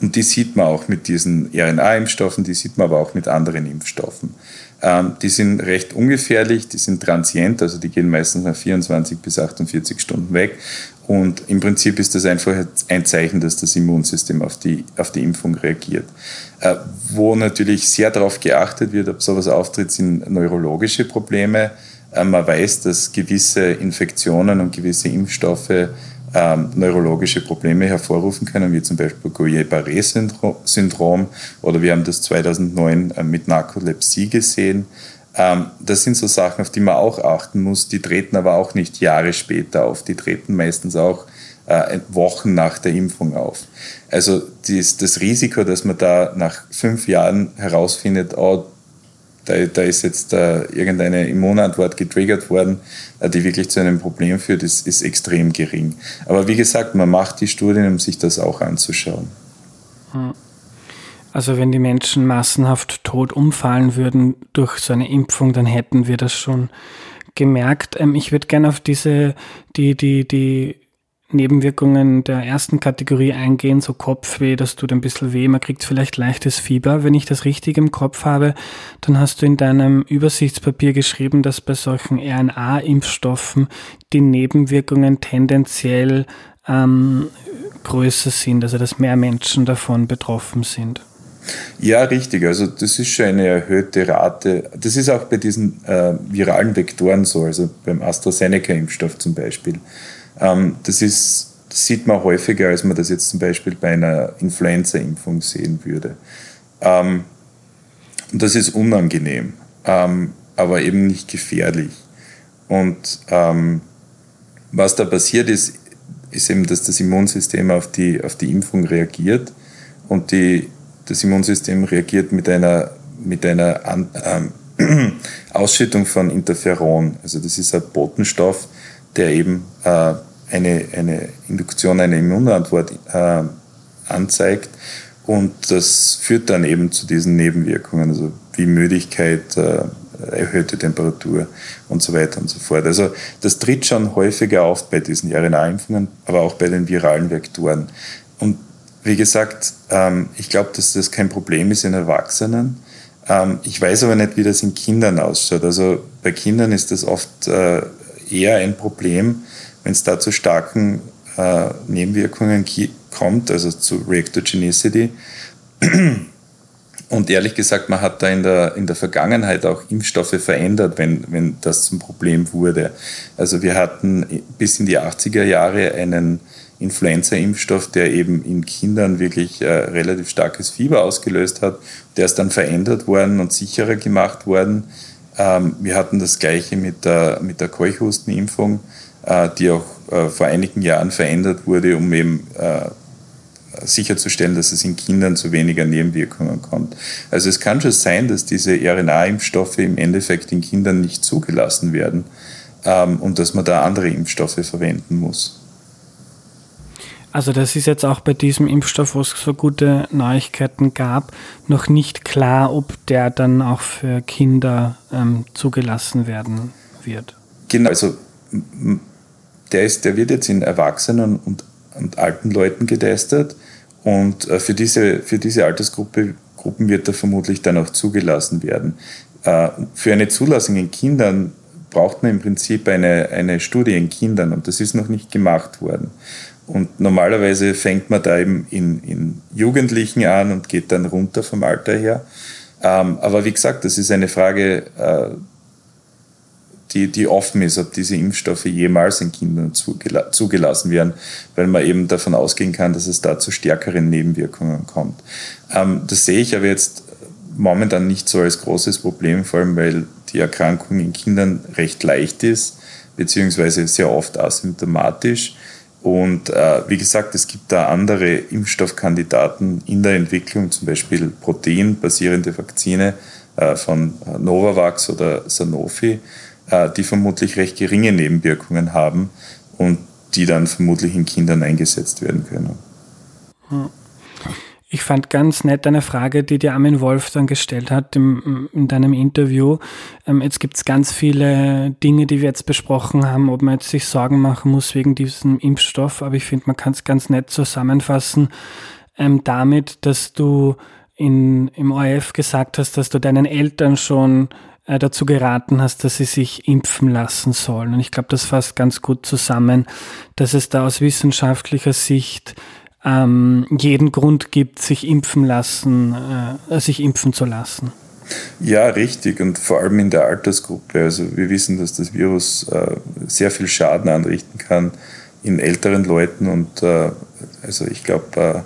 Und die sieht man auch mit diesen RNA-Impfstoffen, die sieht man aber auch mit anderen Impfstoffen. Ähm, die sind recht ungefährlich, die sind transient, also die gehen meistens nach 24 bis 48 Stunden weg. Und im Prinzip ist das einfach ein Zeichen, dass das Immunsystem auf die, auf die Impfung reagiert. Äh, wo natürlich sehr darauf geachtet wird, ob sowas auftritt, sind neurologische Probleme. Äh, man weiß, dass gewisse Infektionen und gewisse Impfstoffe ähm, neurologische Probleme hervorrufen können, wie zum Beispiel Guillain-Barré-Syndrom oder wir haben das 2009 äh, mit Narkolepsie gesehen. Ähm, das sind so Sachen, auf die man auch achten muss. Die treten aber auch nicht Jahre später auf. Die treten meistens auch äh, Wochen nach der Impfung auf. Also dies, das Risiko, dass man da nach fünf Jahren herausfindet, oh, da, da ist jetzt äh, irgendeine Immunantwort getriggert worden, äh, die wirklich zu einem Problem führt, ist, ist extrem gering. Aber wie gesagt, man macht die Studien, um sich das auch anzuschauen. Hm. Also wenn die Menschen massenhaft tot umfallen würden durch so eine Impfung, dann hätten wir das schon gemerkt. Ähm, ich würde gerne auf diese, die, die, die Nebenwirkungen der ersten Kategorie eingehen, so Kopfweh, das tut ein bisschen weh, man kriegt vielleicht leichtes Fieber. Wenn ich das richtig im Kopf habe, dann hast du in deinem Übersichtspapier geschrieben, dass bei solchen RNA-Impfstoffen die Nebenwirkungen tendenziell ähm, größer sind, also dass mehr Menschen davon betroffen sind. Ja, richtig. Also das ist schon eine erhöhte Rate. Das ist auch bei diesen äh, viralen Vektoren so, also beim AstraZeneca-Impfstoff zum Beispiel. Ähm, das, ist, sieht man häufiger, als man das jetzt zum Beispiel bei einer Influenza-Impfung sehen würde. Ähm, das ist unangenehm, ähm, aber eben nicht gefährlich. Und ähm, was da passiert ist, ist eben, dass das Immunsystem auf die, auf die Impfung reagiert und die, das Immunsystem reagiert mit einer, mit einer An, ähm, Ausschüttung von Interferon. Also das ist ein Botenstoff, der eben äh, eine, eine Induktion, eine Immunantwort äh, anzeigt. Und das führt dann eben zu diesen Nebenwirkungen, also wie Müdigkeit, äh, erhöhte Temperatur und so weiter und so fort. Also das tritt schon häufiger auf bei diesen RNA-Impfungen, aber auch bei den viralen Vektoren. Und wie gesagt, ähm, ich glaube, dass das kein Problem ist in Erwachsenen. Ähm, ich weiß aber nicht, wie das in Kindern ausschaut. Also bei Kindern ist das oft äh, eher ein Problem, wenn es da zu starken äh, Nebenwirkungen kommt, also zu Reactogenicity. Und ehrlich gesagt, man hat da in der, in der Vergangenheit auch Impfstoffe verändert, wenn, wenn das zum Problem wurde. Also wir hatten bis in die 80er Jahre einen Influenza-Impfstoff, der eben in Kindern wirklich äh, relativ starkes Fieber ausgelöst hat. Der ist dann verändert worden und sicherer gemacht worden. Ähm, wir hatten das Gleiche mit der, mit der Keuchhustenimpfung, äh, die auch äh, vor einigen Jahren verändert wurde, um eben äh, sicherzustellen, dass es in Kindern zu weniger Nebenwirkungen kommt. Also es kann schon sein, dass diese RNA-Impfstoffe im Endeffekt in Kindern nicht zugelassen werden ähm, und dass man da andere Impfstoffe verwenden muss. Also das ist jetzt auch bei diesem Impfstoff, wo es so gute Neuigkeiten gab, noch nicht klar, ob der dann auch für Kinder ähm, zugelassen werden wird. Genau, also der, ist, der wird jetzt in Erwachsenen und, und alten Leuten getestet und äh, für, diese, für diese Altersgruppe Gruppen wird er vermutlich dann auch zugelassen werden. Äh, für eine Zulassung in Kindern braucht man im Prinzip eine, eine Studie in Kindern und das ist noch nicht gemacht worden. Und normalerweise fängt man da eben in, in Jugendlichen an und geht dann runter vom Alter her. Ähm, aber wie gesagt, das ist eine Frage, äh, die, die offen ist, ob diese Impfstoffe jemals in Kindern zugela zugelassen werden, weil man eben davon ausgehen kann, dass es da zu stärkeren Nebenwirkungen kommt. Ähm, das sehe ich aber jetzt momentan nicht so als großes Problem, vor allem weil die Erkrankung in Kindern recht leicht ist, beziehungsweise sehr oft asymptomatisch. Und äh, wie gesagt, es gibt da andere Impfstoffkandidaten in der Entwicklung, zum Beispiel proteinbasierende Vakzine äh, von Novavax oder Sanofi, äh, die vermutlich recht geringe Nebenwirkungen haben und die dann vermutlich in Kindern eingesetzt werden können. Hm. Ich fand ganz nett eine Frage, die dir Armin Wolf dann gestellt hat im, in deinem Interview. Ähm, jetzt gibt es ganz viele Dinge, die wir jetzt besprochen haben, ob man jetzt sich Sorgen machen muss wegen diesem Impfstoff, aber ich finde, man kann es ganz nett zusammenfassen. ähm, damit, dass du in, im ORF gesagt hast, dass du deinen Eltern schon äh, dazu geraten hast, dass sie sich impfen lassen sollen. Und ich glaube, das fasst ganz gut zusammen, dass es da aus wissenschaftlicher Sicht ähm, jeden Grund gibt, sich impfen lassen, äh, sich impfen zu lassen. Ja, richtig. Und vor allem in der Altersgruppe. Also wir wissen, dass das Virus äh, sehr viel Schaden anrichten kann in älteren Leuten. Und äh, also ich glaube, äh,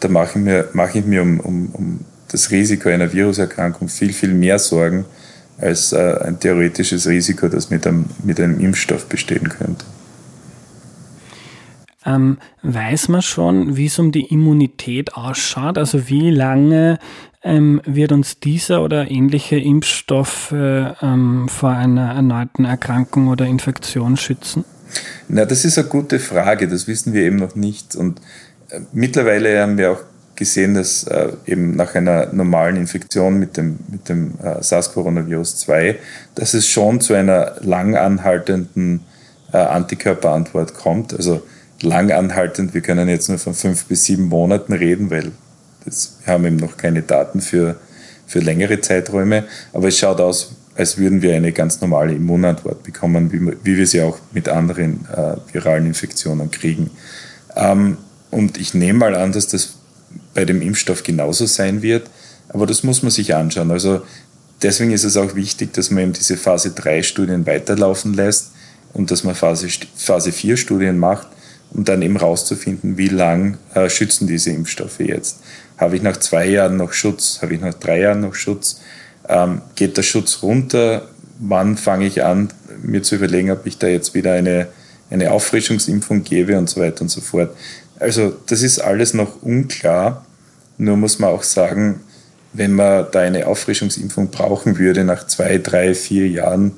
da mache ich mir, mache ich mir um, um, um das Risiko einer Viruserkrankung viel, viel mehr Sorgen als äh, ein theoretisches Risiko, das mit einem, mit einem Impfstoff bestehen könnte. Ähm, weiß man schon, wie es um die Immunität ausschaut? Also wie lange ähm, wird uns dieser oder ähnliche Impfstoff äh, ähm, vor einer erneuten Erkrankung oder Infektion schützen? Na, das ist eine gute Frage. Das wissen wir eben noch nicht. Und äh, mittlerweile haben wir auch gesehen, dass äh, eben nach einer normalen Infektion mit dem, mit dem äh, SARS-Coronavirus 2, dass es schon zu einer lang anhaltenden äh, Antikörperantwort kommt. Also lang anhaltend, wir können jetzt nur von fünf bis sieben Monaten reden, weil das, wir haben eben noch keine Daten für, für längere Zeiträume. Aber es schaut aus, als würden wir eine ganz normale Immunantwort bekommen, wie, wie wir sie auch mit anderen äh, viralen Infektionen kriegen. Ähm, und ich nehme mal an, dass das bei dem Impfstoff genauso sein wird. Aber das muss man sich anschauen. Also deswegen ist es auch wichtig, dass man eben diese Phase 3 Studien weiterlaufen lässt und dass man Phase, Phase 4 Studien macht, um dann eben rauszufinden, wie lang äh, schützen diese Impfstoffe jetzt. Habe ich nach zwei Jahren noch Schutz? Habe ich nach drei Jahren noch Schutz? Ähm, geht der Schutz runter? Wann fange ich an, mir zu überlegen, ob ich da jetzt wieder eine, eine Auffrischungsimpfung gebe und so weiter und so fort. Also das ist alles noch unklar. Nur muss man auch sagen, wenn man da eine Auffrischungsimpfung brauchen würde nach zwei, drei, vier Jahren,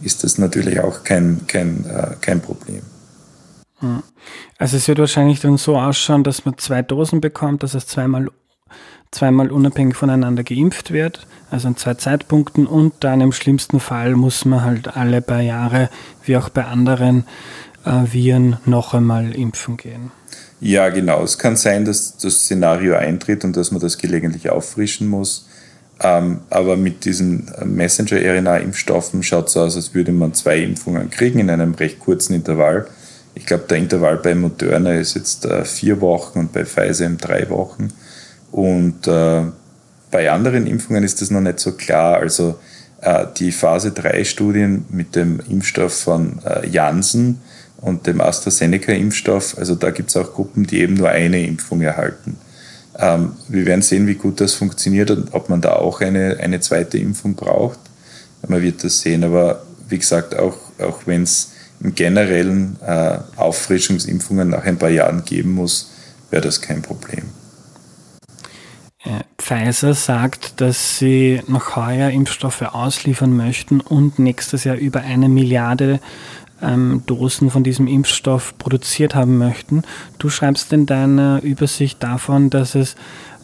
ist das natürlich auch kein, kein, äh, kein Problem. Also es wird wahrscheinlich dann so ausschauen, dass man zwei Dosen bekommt, dass es zweimal, zweimal unabhängig voneinander geimpft wird, also an zwei Zeitpunkten und dann im schlimmsten Fall muss man halt alle paar Jahre, wie auch bei anderen äh, Viren, noch einmal impfen gehen. Ja, genau. Es kann sein, dass das Szenario eintritt und dass man das gelegentlich auffrischen muss. Ähm, aber mit diesen Messenger-RNA-Impfstoffen schaut es aus, als würde man zwei Impfungen kriegen in einem recht kurzen Intervall. Ich glaube, der Intervall bei Moderna ist jetzt äh, vier Wochen und bei Pfizer eben drei Wochen. Und äh, bei anderen Impfungen ist das noch nicht so klar. Also äh, die Phase 3 Studien mit dem Impfstoff von äh, Janssen und dem AstraZeneca-Impfstoff, also da gibt es auch Gruppen, die eben nur eine Impfung erhalten. Ähm, wir werden sehen, wie gut das funktioniert und ob man da auch eine, eine zweite Impfung braucht. Man wird das sehen, aber wie gesagt, auch, auch wenn es generellen äh, Auffrischungsimpfungen nach ein paar Jahren geben muss, wäre das kein Problem. Äh, Pfizer sagt, dass sie noch heuer Impfstoffe ausliefern möchten und nächstes Jahr über eine Milliarde ähm, Dosen von diesem Impfstoff produziert haben möchten. Du schreibst in deiner Übersicht davon, dass es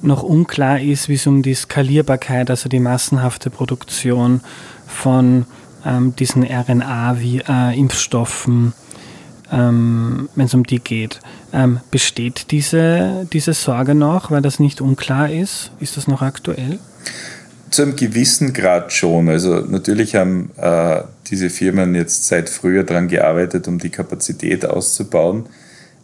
noch unklar ist, wie es um die Skalierbarkeit, also die massenhafte Produktion von ähm, diesen RNA-Impfstoffen, äh, ähm, wenn es um die geht. Ähm, besteht diese, diese Sorge noch, weil das nicht unklar ist? Ist das noch aktuell? Zu einem gewissen Grad schon. Also natürlich haben äh, diese Firmen jetzt seit früher daran gearbeitet, um die Kapazität auszubauen.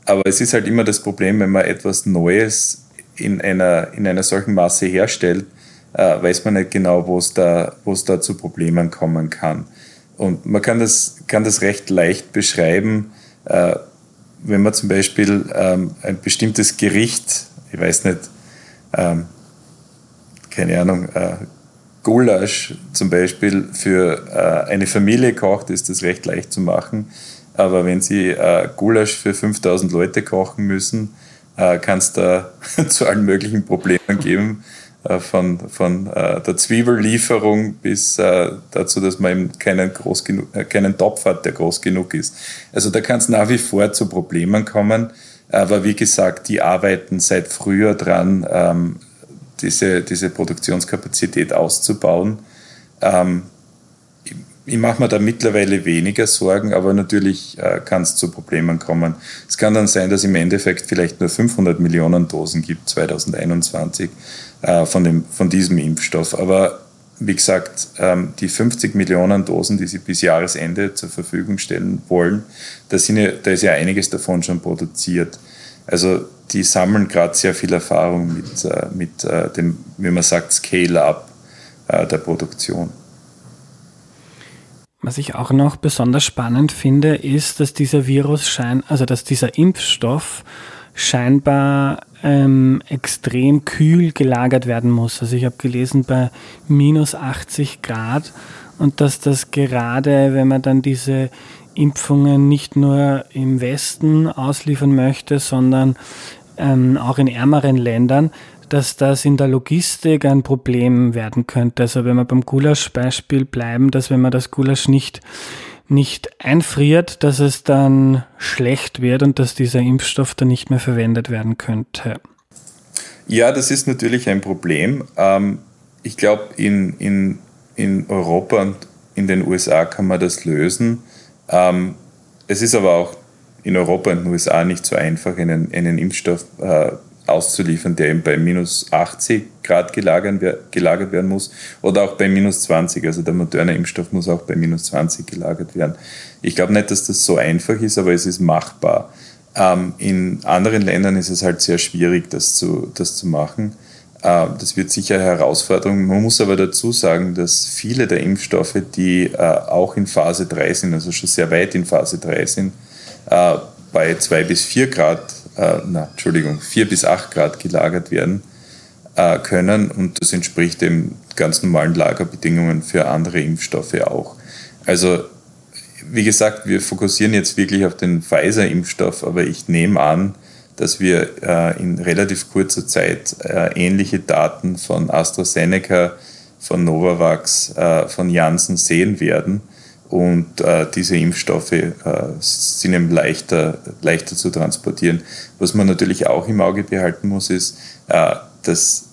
Aber es ist halt immer das Problem, wenn man etwas Neues in einer, in einer solchen Masse herstellt, äh, weiß man nicht genau, wo es da, da zu Problemen kommen kann. Und man kann das, kann das recht leicht beschreiben, äh, wenn man zum Beispiel ähm, ein bestimmtes Gericht, ich weiß nicht, ähm, keine Ahnung, äh, Gulasch zum Beispiel für äh, eine Familie kocht, ist das recht leicht zu machen. Aber wenn Sie äh, Gulasch für 5000 Leute kochen müssen, äh, kann es da zu allen möglichen Problemen geben. Äh, von, von äh, der Zwiebellieferung bis äh, dazu, dass man eben keinen, groß genug, keinen Topf hat, der groß genug ist. Also da kann es nach wie vor zu Problemen kommen. Aber wie gesagt, die arbeiten seit früher dran, ähm, diese, diese Produktionskapazität auszubauen. Ähm, ich mache mir da mittlerweile weniger Sorgen, aber natürlich äh, kann es zu Problemen kommen. Es kann dann sein, dass im Endeffekt vielleicht nur 500 Millionen Dosen gibt 2021 äh, von, dem, von diesem Impfstoff. Aber wie gesagt, ähm, die 50 Millionen Dosen, die sie bis Jahresende zur Verfügung stellen wollen, da, sind ja, da ist ja einiges davon schon produziert. Also die sammeln gerade sehr viel Erfahrung mit, äh, mit äh, dem, wie man sagt, Scale-up der Produktion. Was ich auch noch besonders spannend finde, ist, dass dieser Virus scheint, also dass dieser Impfstoff scheinbar ähm, extrem kühl gelagert werden muss. Also ich habe gelesen bei minus 80 Grad und dass das gerade, wenn man dann diese Impfungen nicht nur im Westen ausliefern möchte, sondern ähm, auch in ärmeren Ländern, dass das in der Logistik ein Problem werden könnte. Also wenn wir beim Gulasch-Beispiel bleiben, dass wenn man das Gulasch nicht, nicht einfriert, dass es dann schlecht wird und dass dieser Impfstoff dann nicht mehr verwendet werden könnte. Ja, das ist natürlich ein Problem. Ähm, ich glaube, in, in, in Europa und in den USA kann man das lösen. Ähm, es ist aber auch in Europa und den USA nicht so einfach, einen, einen Impfstoff äh, auszuliefern, der eben bei minus 80 Grad gelagert, werden muss oder auch bei minus 20. Also der moderne Impfstoff muss auch bei minus 20 gelagert werden. Ich glaube nicht, dass das so einfach ist, aber es ist machbar. Ähm, in anderen Ländern ist es halt sehr schwierig, das zu, das zu machen. Äh, das wird sicher eine Herausforderung. Man muss aber dazu sagen, dass viele der Impfstoffe, die äh, auch in Phase 3 sind, also schon sehr weit in Phase 3 sind, äh, bei 2 bis 4 Grad äh, na, Entschuldigung, 4 bis 8 Grad gelagert werden äh, können und das entspricht den ganz normalen Lagerbedingungen für andere Impfstoffe auch. Also wie gesagt, wir fokussieren jetzt wirklich auf den Pfizer-Impfstoff, aber ich nehme an, dass wir äh, in relativ kurzer Zeit äh, ähnliche Daten von AstraZeneca, von Novavax, äh, von Janssen sehen werden. Und äh, diese Impfstoffe äh, sind eben leichter, leichter zu transportieren. Was man natürlich auch im Auge behalten muss, ist, äh, dass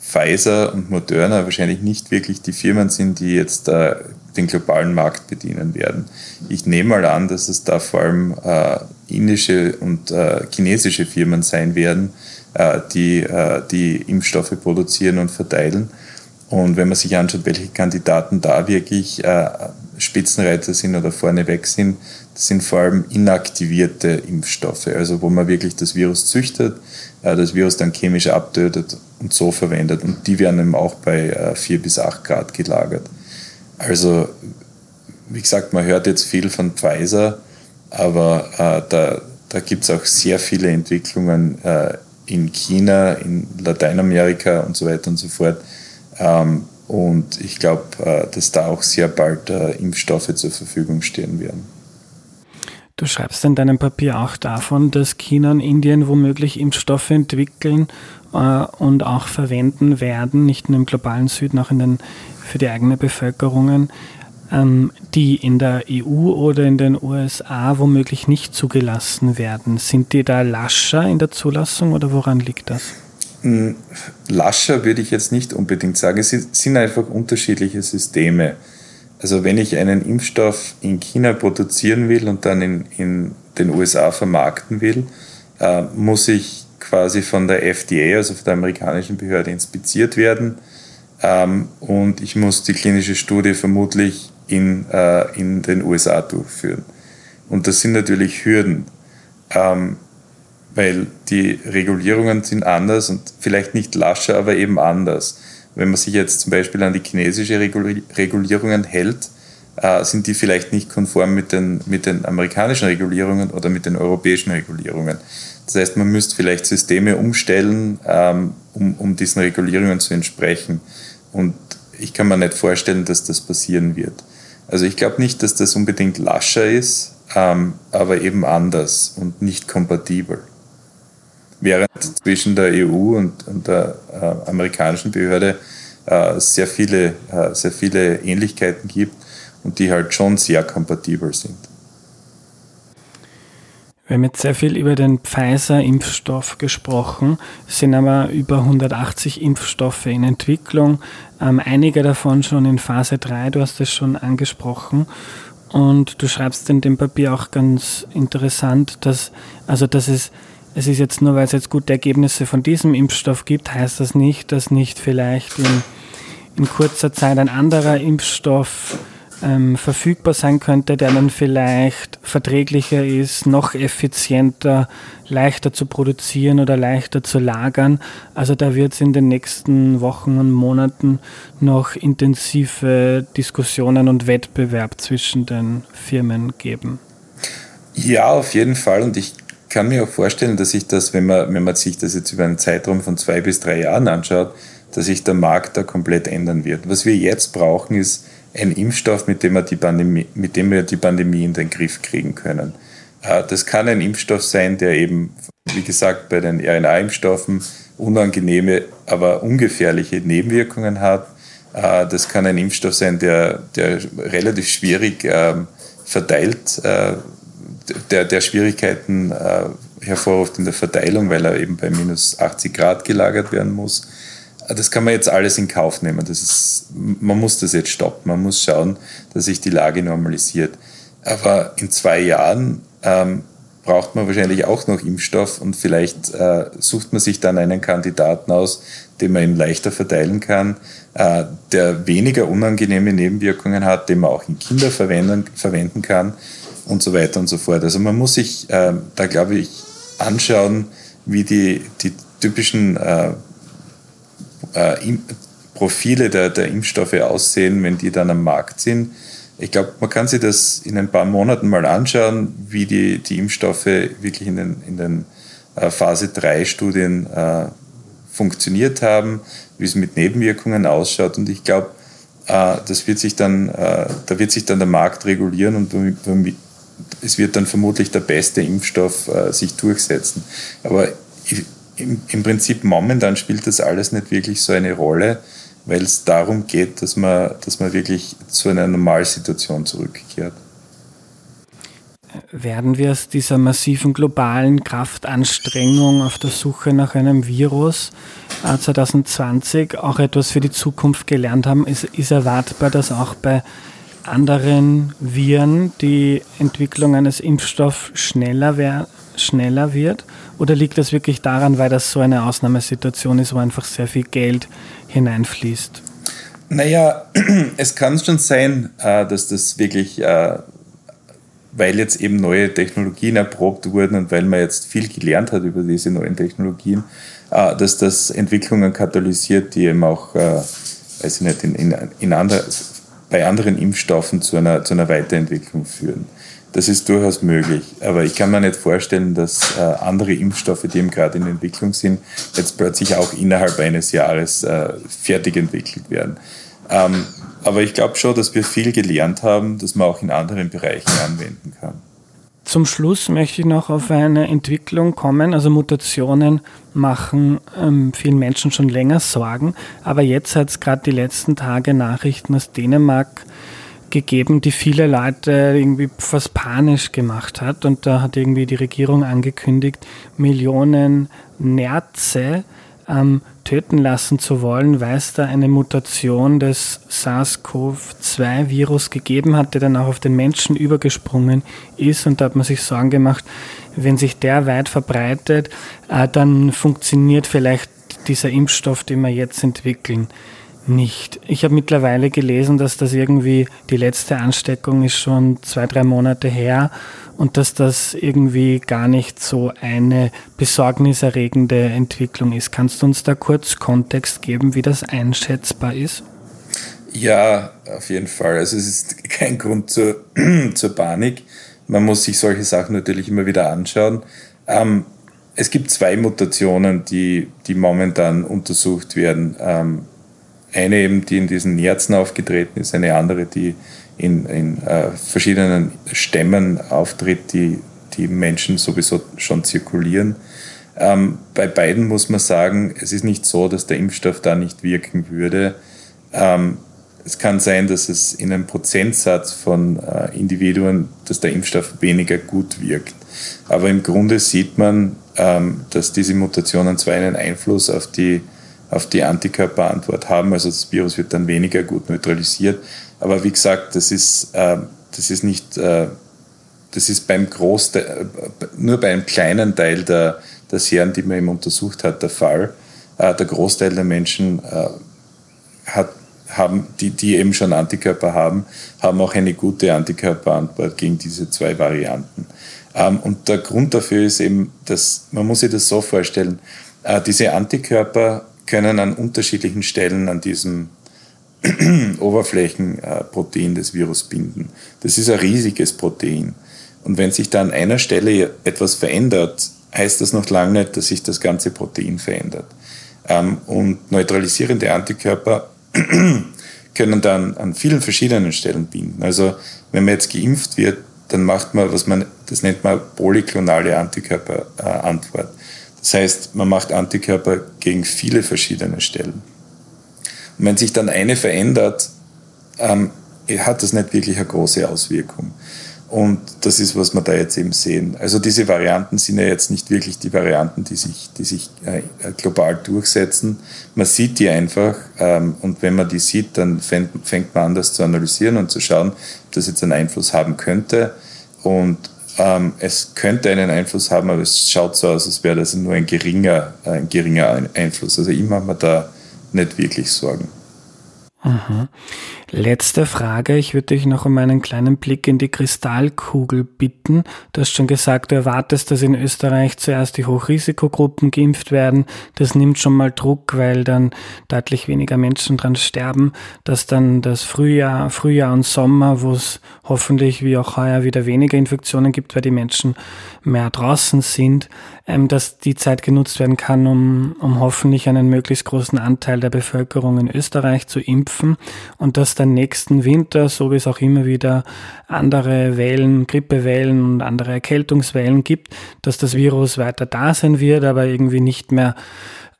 Pfizer und Moderna wahrscheinlich nicht wirklich die Firmen sind, die jetzt äh, den globalen Markt bedienen werden. Ich nehme mal an, dass es da vor allem äh, indische und äh, chinesische Firmen sein werden, die die Impfstoffe produzieren und verteilen. Und wenn man sich anschaut, welche Kandidaten da wirklich Spitzenreiter sind oder vorneweg sind, das sind vor allem inaktivierte Impfstoffe, also wo man wirklich das Virus züchtet, äh, das Virus dann chemisch abtötet und so verwendet. Und die werden eben auch bei 4 äh, bis 8 Grad gelagert. Also, wie gesagt, man hört jetzt viel von Pfizer, aber äh, da, da gibt es auch sehr viele Entwicklungen in China, in Lateinamerika und so weiter und so fort. Ähm, und ich glaube, äh, dass da auch sehr bald äh, Impfstoffe zur Verfügung stehen werden. Du schreibst in deinem Papier auch davon, dass China und Indien womöglich Impfstoffe entwickeln äh, und auch verwenden werden, nicht nur im globalen Süden, auch in den, für die eigene Bevölkerungen, ähm, die in der EU oder in den USA womöglich nicht zugelassen werden. Sind die da lascher in der Zulassung oder woran liegt das? Lascher würde ich jetzt nicht unbedingt sagen. Es sind einfach unterschiedliche Systeme. Also wenn ich einen Impfstoff in China produzieren will und dann in, in den USA vermarkten will, äh, muss ich quasi von der FDA, also von der amerikanischen Behörde, inspiziert werden. Ähm, und ich muss die klinische Studie vermutlich in, äh, in den USA durchführen. Und das sind natürlich Hürden. Ähm, weil die Regulierungen sind anders und vielleicht nicht lascher, aber eben anders. Wenn man sich jetzt zum Beispiel an die chinesische Regulierungen hält, äh, sind die vielleicht nicht konform mit den, mit den amerikanischen Regulierungen oder mit den europäischen Regulierungen. Das heißt, man müsste vielleicht Systeme umstellen, ähm, um, um diesen Regulierungen zu entsprechen. Und ich kann mir nicht vorstellen, dass das passieren wird. Also ich glaube nicht, dass das unbedingt lascher ist, ähm, aber eben anders und nicht kompatibel während zwischen der EU und, und der äh, amerikanischen Behörde äh, sehr, viele, äh, sehr viele Ähnlichkeiten gibt und die halt schon sehr kompatibel sind. Wir haben jetzt sehr viel über den Pfizer-Impfstoff gesprochen. Es sind aber über 180 Impfstoffe in Entwicklung, ähm, einige davon schon in Phase 3, du hast es schon angesprochen. Und du schreibst in dem Papier auch ganz interessant, dass, also dass es, es ist jetzt nur, weil es jetzt gute Ergebnisse von diesem Impfstoff gibt, heißt das nicht, dass nicht vielleicht in, in kurzer Zeit ein anderer Impfstoff ähm, verfügbar sein könnte, der dann vielleicht verträglicher ist, noch effizienter, leichter zu produzieren oder leichter zu lagern. Also da wird es in den nächsten Wochen und Monaten noch intensive Diskussionen und Wettbewerb zwischen den Firmen geben. Ja, auf jeden Fall. Und ich kann mir auch vorstellen, dass sich das, wenn man, wenn man sich das jetzt über einen Zeitraum von zwei bis drei Jahren anschaut, dass sich der Markt da komplett ändern wird. Was wir jetzt brauchen, ist ein Impfstoff, mit dem, wir die Pandemie, mit dem wir die Pandemie in den Griff kriegen können. Äh, das kann ein Impfstoff sein, der eben, wie gesagt, bei den RNA-Impfstoffen unangenehme, aber ungefährliche Nebenwirkungen hat. Äh, das kann ein Impfstoff sein, der, der relativ schwierig ähm, verteilt, äh, der, der Schwierigkeiten hervorruft in der Verteilung, weil er eben bei minus 80 Grad gelagert werden muss das kann man jetzt alles in Kauf nehmen. Das ist, man muss das jetzt stoppen. Man muss schauen, dass sich die Lage normalisiert. Aber in zwei Jahren ähm, braucht man wahrscheinlich auch noch Impfstoff und vielleicht äh, sucht man sich dann einen Kandidaten aus, den man ihn leichter verteilen kann, äh, der weniger unangenehme Nebenwirkungen hat, den man auch in Kinder verwenden, verwenden kann und so weiter und so fort. Also man muss sich äh, da, glaube ich, anschauen, wie die, die typischen äh, äh, Profile der, der Impfstoffe aussehen, wenn die dann am Markt sind. Ich glaube, man kann sich das in ein paar Monaten mal anschauen, wie die, die Impfstoffe wirklich in den, in den äh, Phase 3 Studien äh, funktioniert haben, wie es mit Nebenwirkungen ausschaut. Und ich glaube, äh, das wird da wird sich dann der Markt regulieren und es wird dann vermutlich der beste Impfstoff äh, sich durchsetzen. Aber im, im Prinzip momentan spielt das alles nicht wirklich so eine Rolle, weil es darum geht, dass man, dass man wirklich zu einer Normalsituation zurückkehrt. Werden wir aus dieser massiven globalen Kraftanstrengung auf der Suche nach einem Virus 2020 äh, auch etwas für die Zukunft gelernt haben? Ist, ist erwartbar, dass auch bei anderen Viren die Entwicklung eines Impfstoffs schneller, wär, schneller wird? Oder liegt das wirklich daran, weil das so eine Ausnahmesituation ist, wo einfach sehr viel Geld hineinfließt? Naja, es kann schon sein, äh, dass das wirklich, äh, weil jetzt eben neue Technologien erprobt wurden und weil man jetzt viel gelernt hat über diese neuen Technologien, äh, dass das Entwicklungen katalysiert, die eben auch, weiß ich nicht, in, in, in andere, bei anderen Impfstoffen zu einer, zu einer Weiterentwicklung führen. Das ist durchaus möglich. Aber ich kann mir nicht vorstellen, dass äh, andere Impfstoffe, die eben gerade in Entwicklung sind, jetzt plötzlich auch innerhalb eines Jahres äh, fertig entwickelt werden. Ähm, aber ich glaube schon, dass wir viel gelernt haben, dass man auch in anderen Bereichen anwenden kann. Zum Schluss möchte ich noch auf eine Entwicklung kommen. Also Mutationen machen ähm, vielen Menschen schon länger Sorgen. Aber jetzt hat es gerade die letzten Tage Nachrichten aus Dänemark gegeben, die viele Leute irgendwie fast panisch gemacht hat. Und da hat irgendwie die Regierung angekündigt, Millionen Nerze ähm, töten lassen zu wollen, weil es da eine Mutation des SARS-CoV-2-Virus gegeben hat, der dann auch auf den Menschen übergesprungen ist. Und da hat man sich Sorgen gemacht, wenn sich der weit verbreitet, äh, dann funktioniert vielleicht dieser Impfstoff, den wir jetzt entwickeln nicht. Ich habe mittlerweile gelesen, dass das irgendwie die letzte Ansteckung ist schon zwei, drei Monate her und dass das irgendwie gar nicht so eine besorgniserregende Entwicklung ist. Kannst du uns da kurz Kontext geben, wie das einschätzbar ist? Ja, auf jeden Fall. Also es ist kein Grund zur, zur Panik. Man muss sich solche Sachen natürlich immer wieder anschauen. Ähm, es gibt zwei Mutationen, die, die momentan untersucht werden. Ähm, eine eben, die in diesen Nerzen aufgetreten ist, eine andere, die in, in äh, verschiedenen Stämmen auftritt, die die Menschen sowieso schon zirkulieren. Ähm, bei beiden muss man sagen, es ist nicht so, dass der Impfstoff da nicht wirken würde. Ähm, es kann sein, dass es in einem Prozentsatz von äh, Individuen, dass der Impfstoff weniger gut wirkt. Aber im Grunde sieht man, ähm, dass diese Mutationen zwar einen Einfluss auf die, auf die Antikörperantwort haben, also das Virus wird dann weniger gut neutralisiert. Aber wie gesagt, das ist, äh, das ist nicht, äh, das ist beim Großteil, äh, nur bei einem kleinen Teil der, der Serien, die man eben untersucht hat, der Fall. Äh, der Großteil der Menschen äh, hat haben, die, die eben schon Antikörper haben, haben auch eine gute Antikörperantwort gegen diese zwei Varianten. Ähm, und der Grund dafür ist eben, dass man muss sich das so vorstellen, äh, diese Antikörper können an unterschiedlichen Stellen an diesem Oberflächenprotein des Virus binden. Das ist ein riesiges Protein. Und wenn sich da an einer Stelle etwas verändert, heißt das noch lange nicht, dass sich das ganze Protein verändert. Ähm, und neutralisierende Antikörper können dann an vielen verschiedenen Stellen binden. Also wenn man jetzt geimpft wird, dann macht man, was man, das nennt man polyklonale Antikörperantwort. Das heißt, man macht Antikörper gegen viele verschiedene Stellen. Und wenn sich dann eine verändert, ähm, hat das nicht wirklich eine große Auswirkung. Und das ist, was wir da jetzt eben sehen. Also diese Varianten sind ja jetzt nicht wirklich die Varianten, die sich, die sich äh, global durchsetzen. Man sieht die einfach ähm, und wenn man die sieht, dann fängt, fängt man an, das zu analysieren und zu schauen, ob das jetzt einen Einfluss haben könnte. Und ähm, es könnte einen Einfluss haben, aber es schaut so aus, als wäre das nur ein geringer, ein geringer Einfluss. Also ich mache mir da nicht wirklich Sorgen. Mhm. Letzte Frage. Ich würde dich noch um einen kleinen Blick in die Kristallkugel bitten. Du hast schon gesagt, du erwartest, dass in Österreich zuerst die Hochrisikogruppen geimpft werden. Das nimmt schon mal Druck, weil dann deutlich weniger Menschen dran sterben. Dass dann das Frühjahr, Frühjahr und Sommer, wo es hoffentlich wie auch heuer wieder weniger Infektionen gibt, weil die Menschen mehr draußen sind, ähm, dass die Zeit genutzt werden kann, um, um hoffentlich einen möglichst großen Anteil der Bevölkerung in Österreich zu impfen und dass dann nächsten Winter, so wie es auch immer wieder andere Wellen, Grippewellen und andere Erkältungswellen gibt, dass das Virus weiter da sein wird, aber irgendwie nicht mehr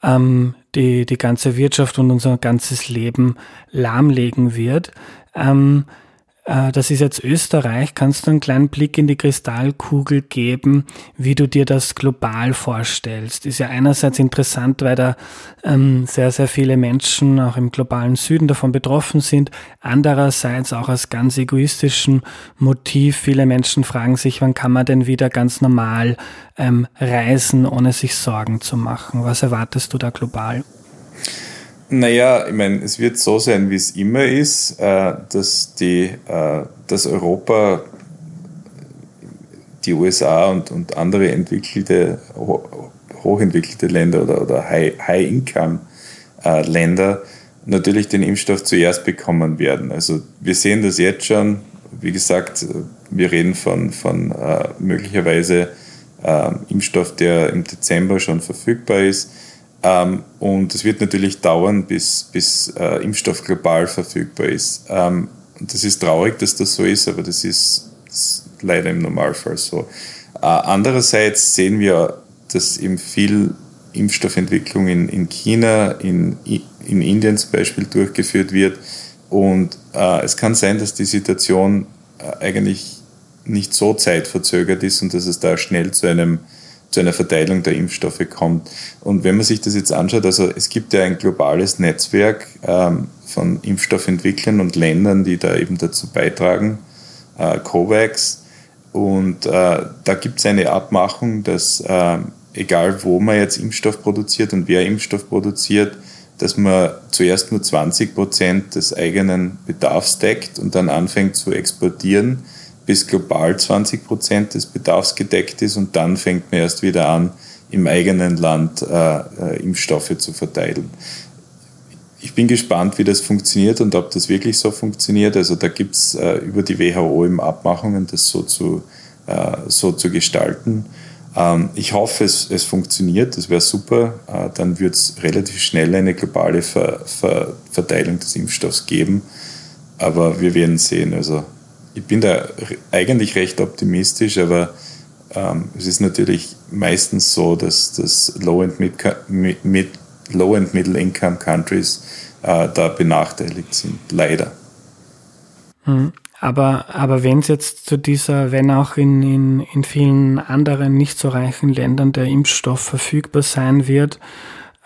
ähm, die, die ganze Wirtschaft und unser ganzes Leben lahmlegen wird. Ähm, äh, das ist jetzt Österreich. Kannst du einen kleinen Blick in die Kristallkugel geben, wie du dir das global vorstellst? Ist ja einerseits interessant, weil da ähm, sehr, sehr viele Menschen auch im globalen Süden davon betroffen sind. Andererseits auch aus ganz egoistischem Motiv. Viele Menschen fragen sich, wann kann man denn wieder ganz normal ähm, reisen, ohne sich Sorgen zu machen? Was erwartest du da global? Naja, ich meine, es wird so sein, wie es immer ist, äh, dass, die, äh, dass Europa, die USA und, und andere entwickelte, hochentwickelte Länder oder, oder High-Income-Länder äh, natürlich den Impfstoff zuerst bekommen werden. Also wir sehen das jetzt schon. Wie gesagt, wir reden von, von möglicherweise Impfstoff, der im Dezember schon verfügbar ist ähm, und es wird natürlich dauern, bis, bis äh, Impfstoff global verfügbar ist. Ähm, und das ist traurig, dass das so ist, aber das ist, das ist leider im Normalfall so. Äh, andererseits sehen wir, dass eben viel Impfstoffentwicklung in, in China, in, in Indien zum Beispiel durchgeführt wird. Und äh, es kann sein, dass die Situation äh, eigentlich nicht so zeitverzögert ist und dass es da schnell zu einem zu einer Verteilung der Impfstoffe kommt. Und wenn man sich das jetzt anschaut, also es gibt ja ein globales Netzwerk ähm, von Impfstoffentwicklern und Ländern, die da eben dazu beitragen, äh, COVAX. Und äh, da gibt es eine Abmachung, dass äh, egal wo man jetzt Impfstoff produziert und wer Impfstoff produziert, dass man zuerst nur 20 Prozent des eigenen Bedarfs deckt und dann anfängt zu exportieren bis global 20 Prozent des Bedarfs gedeckt ist und dann fängt man erst wieder an, im eigenen Land äh, äh, Impfstoffe zu verteilen. Ich bin gespannt, wie das funktioniert und ob das wirklich so funktioniert. Also da gibt es äh, über die WHO eben Abmachungen, das so zu, äh, so zu gestalten. Ähm, ich hoffe, es, es funktioniert, das wäre super. Äh, dann wird es relativ schnell eine globale Ver, Ver, Verteilung des Impfstoffs geben. Aber wir werden sehen. Also ich bin da eigentlich recht optimistisch, aber ähm, es ist natürlich meistens so, dass, dass Low- and Mid-, Mid, Low and Middle Income Countries äh, da benachteiligt sind, leider. Mhm. Aber, aber wenn es jetzt zu dieser, wenn auch in, in, in vielen anderen nicht so reichen Ländern der Impfstoff verfügbar sein wird,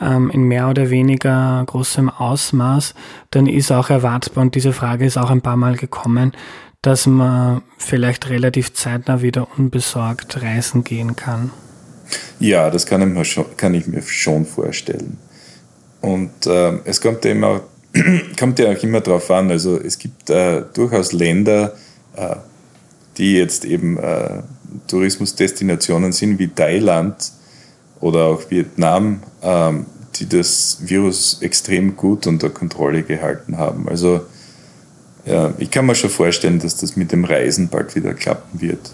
ähm, in mehr oder weniger großem Ausmaß, dann ist auch erwartbar, und diese Frage ist auch ein paar Mal gekommen, dass man vielleicht relativ zeitnah wieder unbesorgt reisen gehen kann. Ja, das kann ich mir schon, ich mir schon vorstellen. Und äh, es kommt ja, immer, kommt ja auch immer darauf an, also es gibt äh, durchaus Länder, äh, die jetzt eben äh, Tourismusdestinationen sind, wie Thailand oder auch Vietnam, ähm, die das Virus extrem gut unter Kontrolle gehalten haben. Also ja, ich kann mir schon vorstellen, dass das mit dem Reisen bald wieder klappen wird.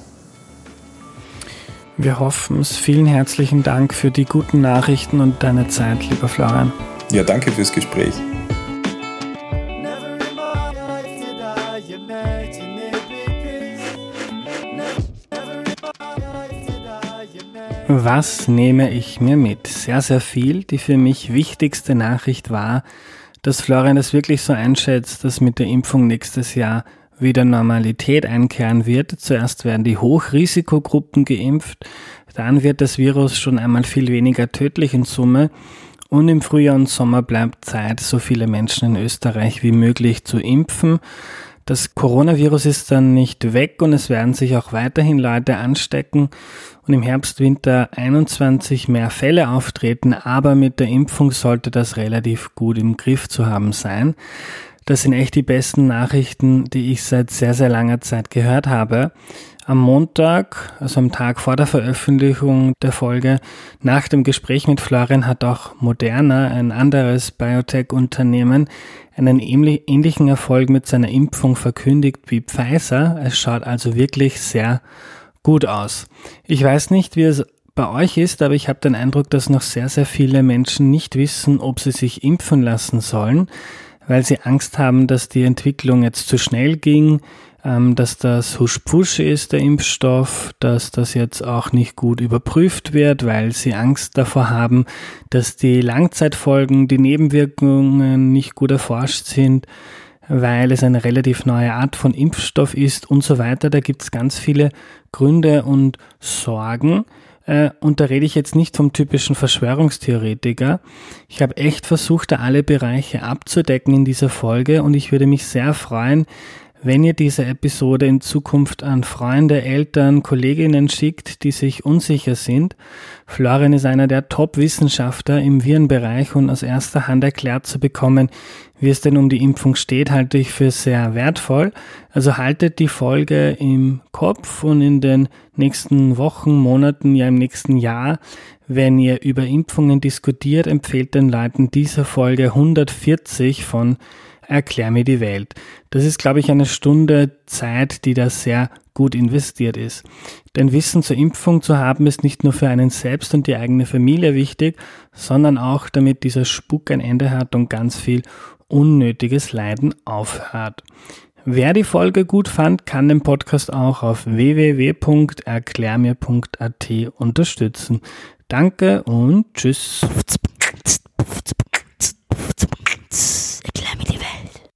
Wir hoffen es. Vielen herzlichen Dank für die guten Nachrichten und deine Zeit, lieber Florian. Ja, danke fürs Gespräch. Was nehme ich mir mit? Sehr, sehr viel. Die für mich wichtigste Nachricht war, dass Florian das wirklich so einschätzt, dass mit der Impfung nächstes Jahr wieder Normalität einkehren wird. Zuerst werden die Hochrisikogruppen geimpft, dann wird das Virus schon einmal viel weniger tödlich in Summe und im Frühjahr und Sommer bleibt Zeit, so viele Menschen in Österreich wie möglich zu impfen. Das Coronavirus ist dann nicht weg und es werden sich auch weiterhin Leute anstecken und im Herbst, Winter 21 mehr Fälle auftreten, aber mit der Impfung sollte das relativ gut im Griff zu haben sein. Das sind echt die besten Nachrichten, die ich seit sehr, sehr langer Zeit gehört habe. Am Montag, also am Tag vor der Veröffentlichung der Folge, nach dem Gespräch mit Florian hat auch Moderna, ein anderes Biotech-Unternehmen, einen ähnlichen Erfolg mit seiner Impfung verkündigt wie Pfizer. Es schaut also wirklich sehr gut aus. Ich weiß nicht, wie es bei euch ist, aber ich habe den Eindruck, dass noch sehr, sehr viele Menschen nicht wissen, ob sie sich impfen lassen sollen weil sie Angst haben, dass die Entwicklung jetzt zu schnell ging, ähm, dass das Husch-Pusch ist, der Impfstoff, dass das jetzt auch nicht gut überprüft wird, weil sie Angst davor haben, dass die Langzeitfolgen, die Nebenwirkungen nicht gut erforscht sind, weil es eine relativ neue Art von Impfstoff ist und so weiter. Da gibt es ganz viele Gründe und Sorgen. Äh, und da rede ich jetzt nicht vom typischen Verschwörungstheoretiker. Ich habe echt versucht, da alle Bereiche abzudecken in dieser Folge und ich würde mich sehr freuen, wenn ihr diese Episode in Zukunft an Freunde, Eltern, Kolleginnen schickt, die sich unsicher sind. Florian ist einer der Top-Wissenschaftler im Virenbereich und aus erster Hand erklärt zu bekommen, wie es denn um die Impfung steht, halte ich für sehr wertvoll. Also haltet die Folge im Kopf und in den nächsten Wochen, Monaten, ja im nächsten Jahr, wenn ihr über Impfungen diskutiert, empfehlt den Leuten diese Folge 140 von Erklär mir die Welt. Das ist, glaube ich, eine Stunde Zeit, die da sehr gut investiert ist. Denn Wissen zur Impfung zu haben, ist nicht nur für einen selbst und die eigene Familie wichtig, sondern auch, damit dieser Spuk ein Ende hat und ganz viel unnötiges Leiden aufhört. Wer die Folge gut fand, kann den Podcast auch auf www.erklärmir.at unterstützen. Danke und tschüss.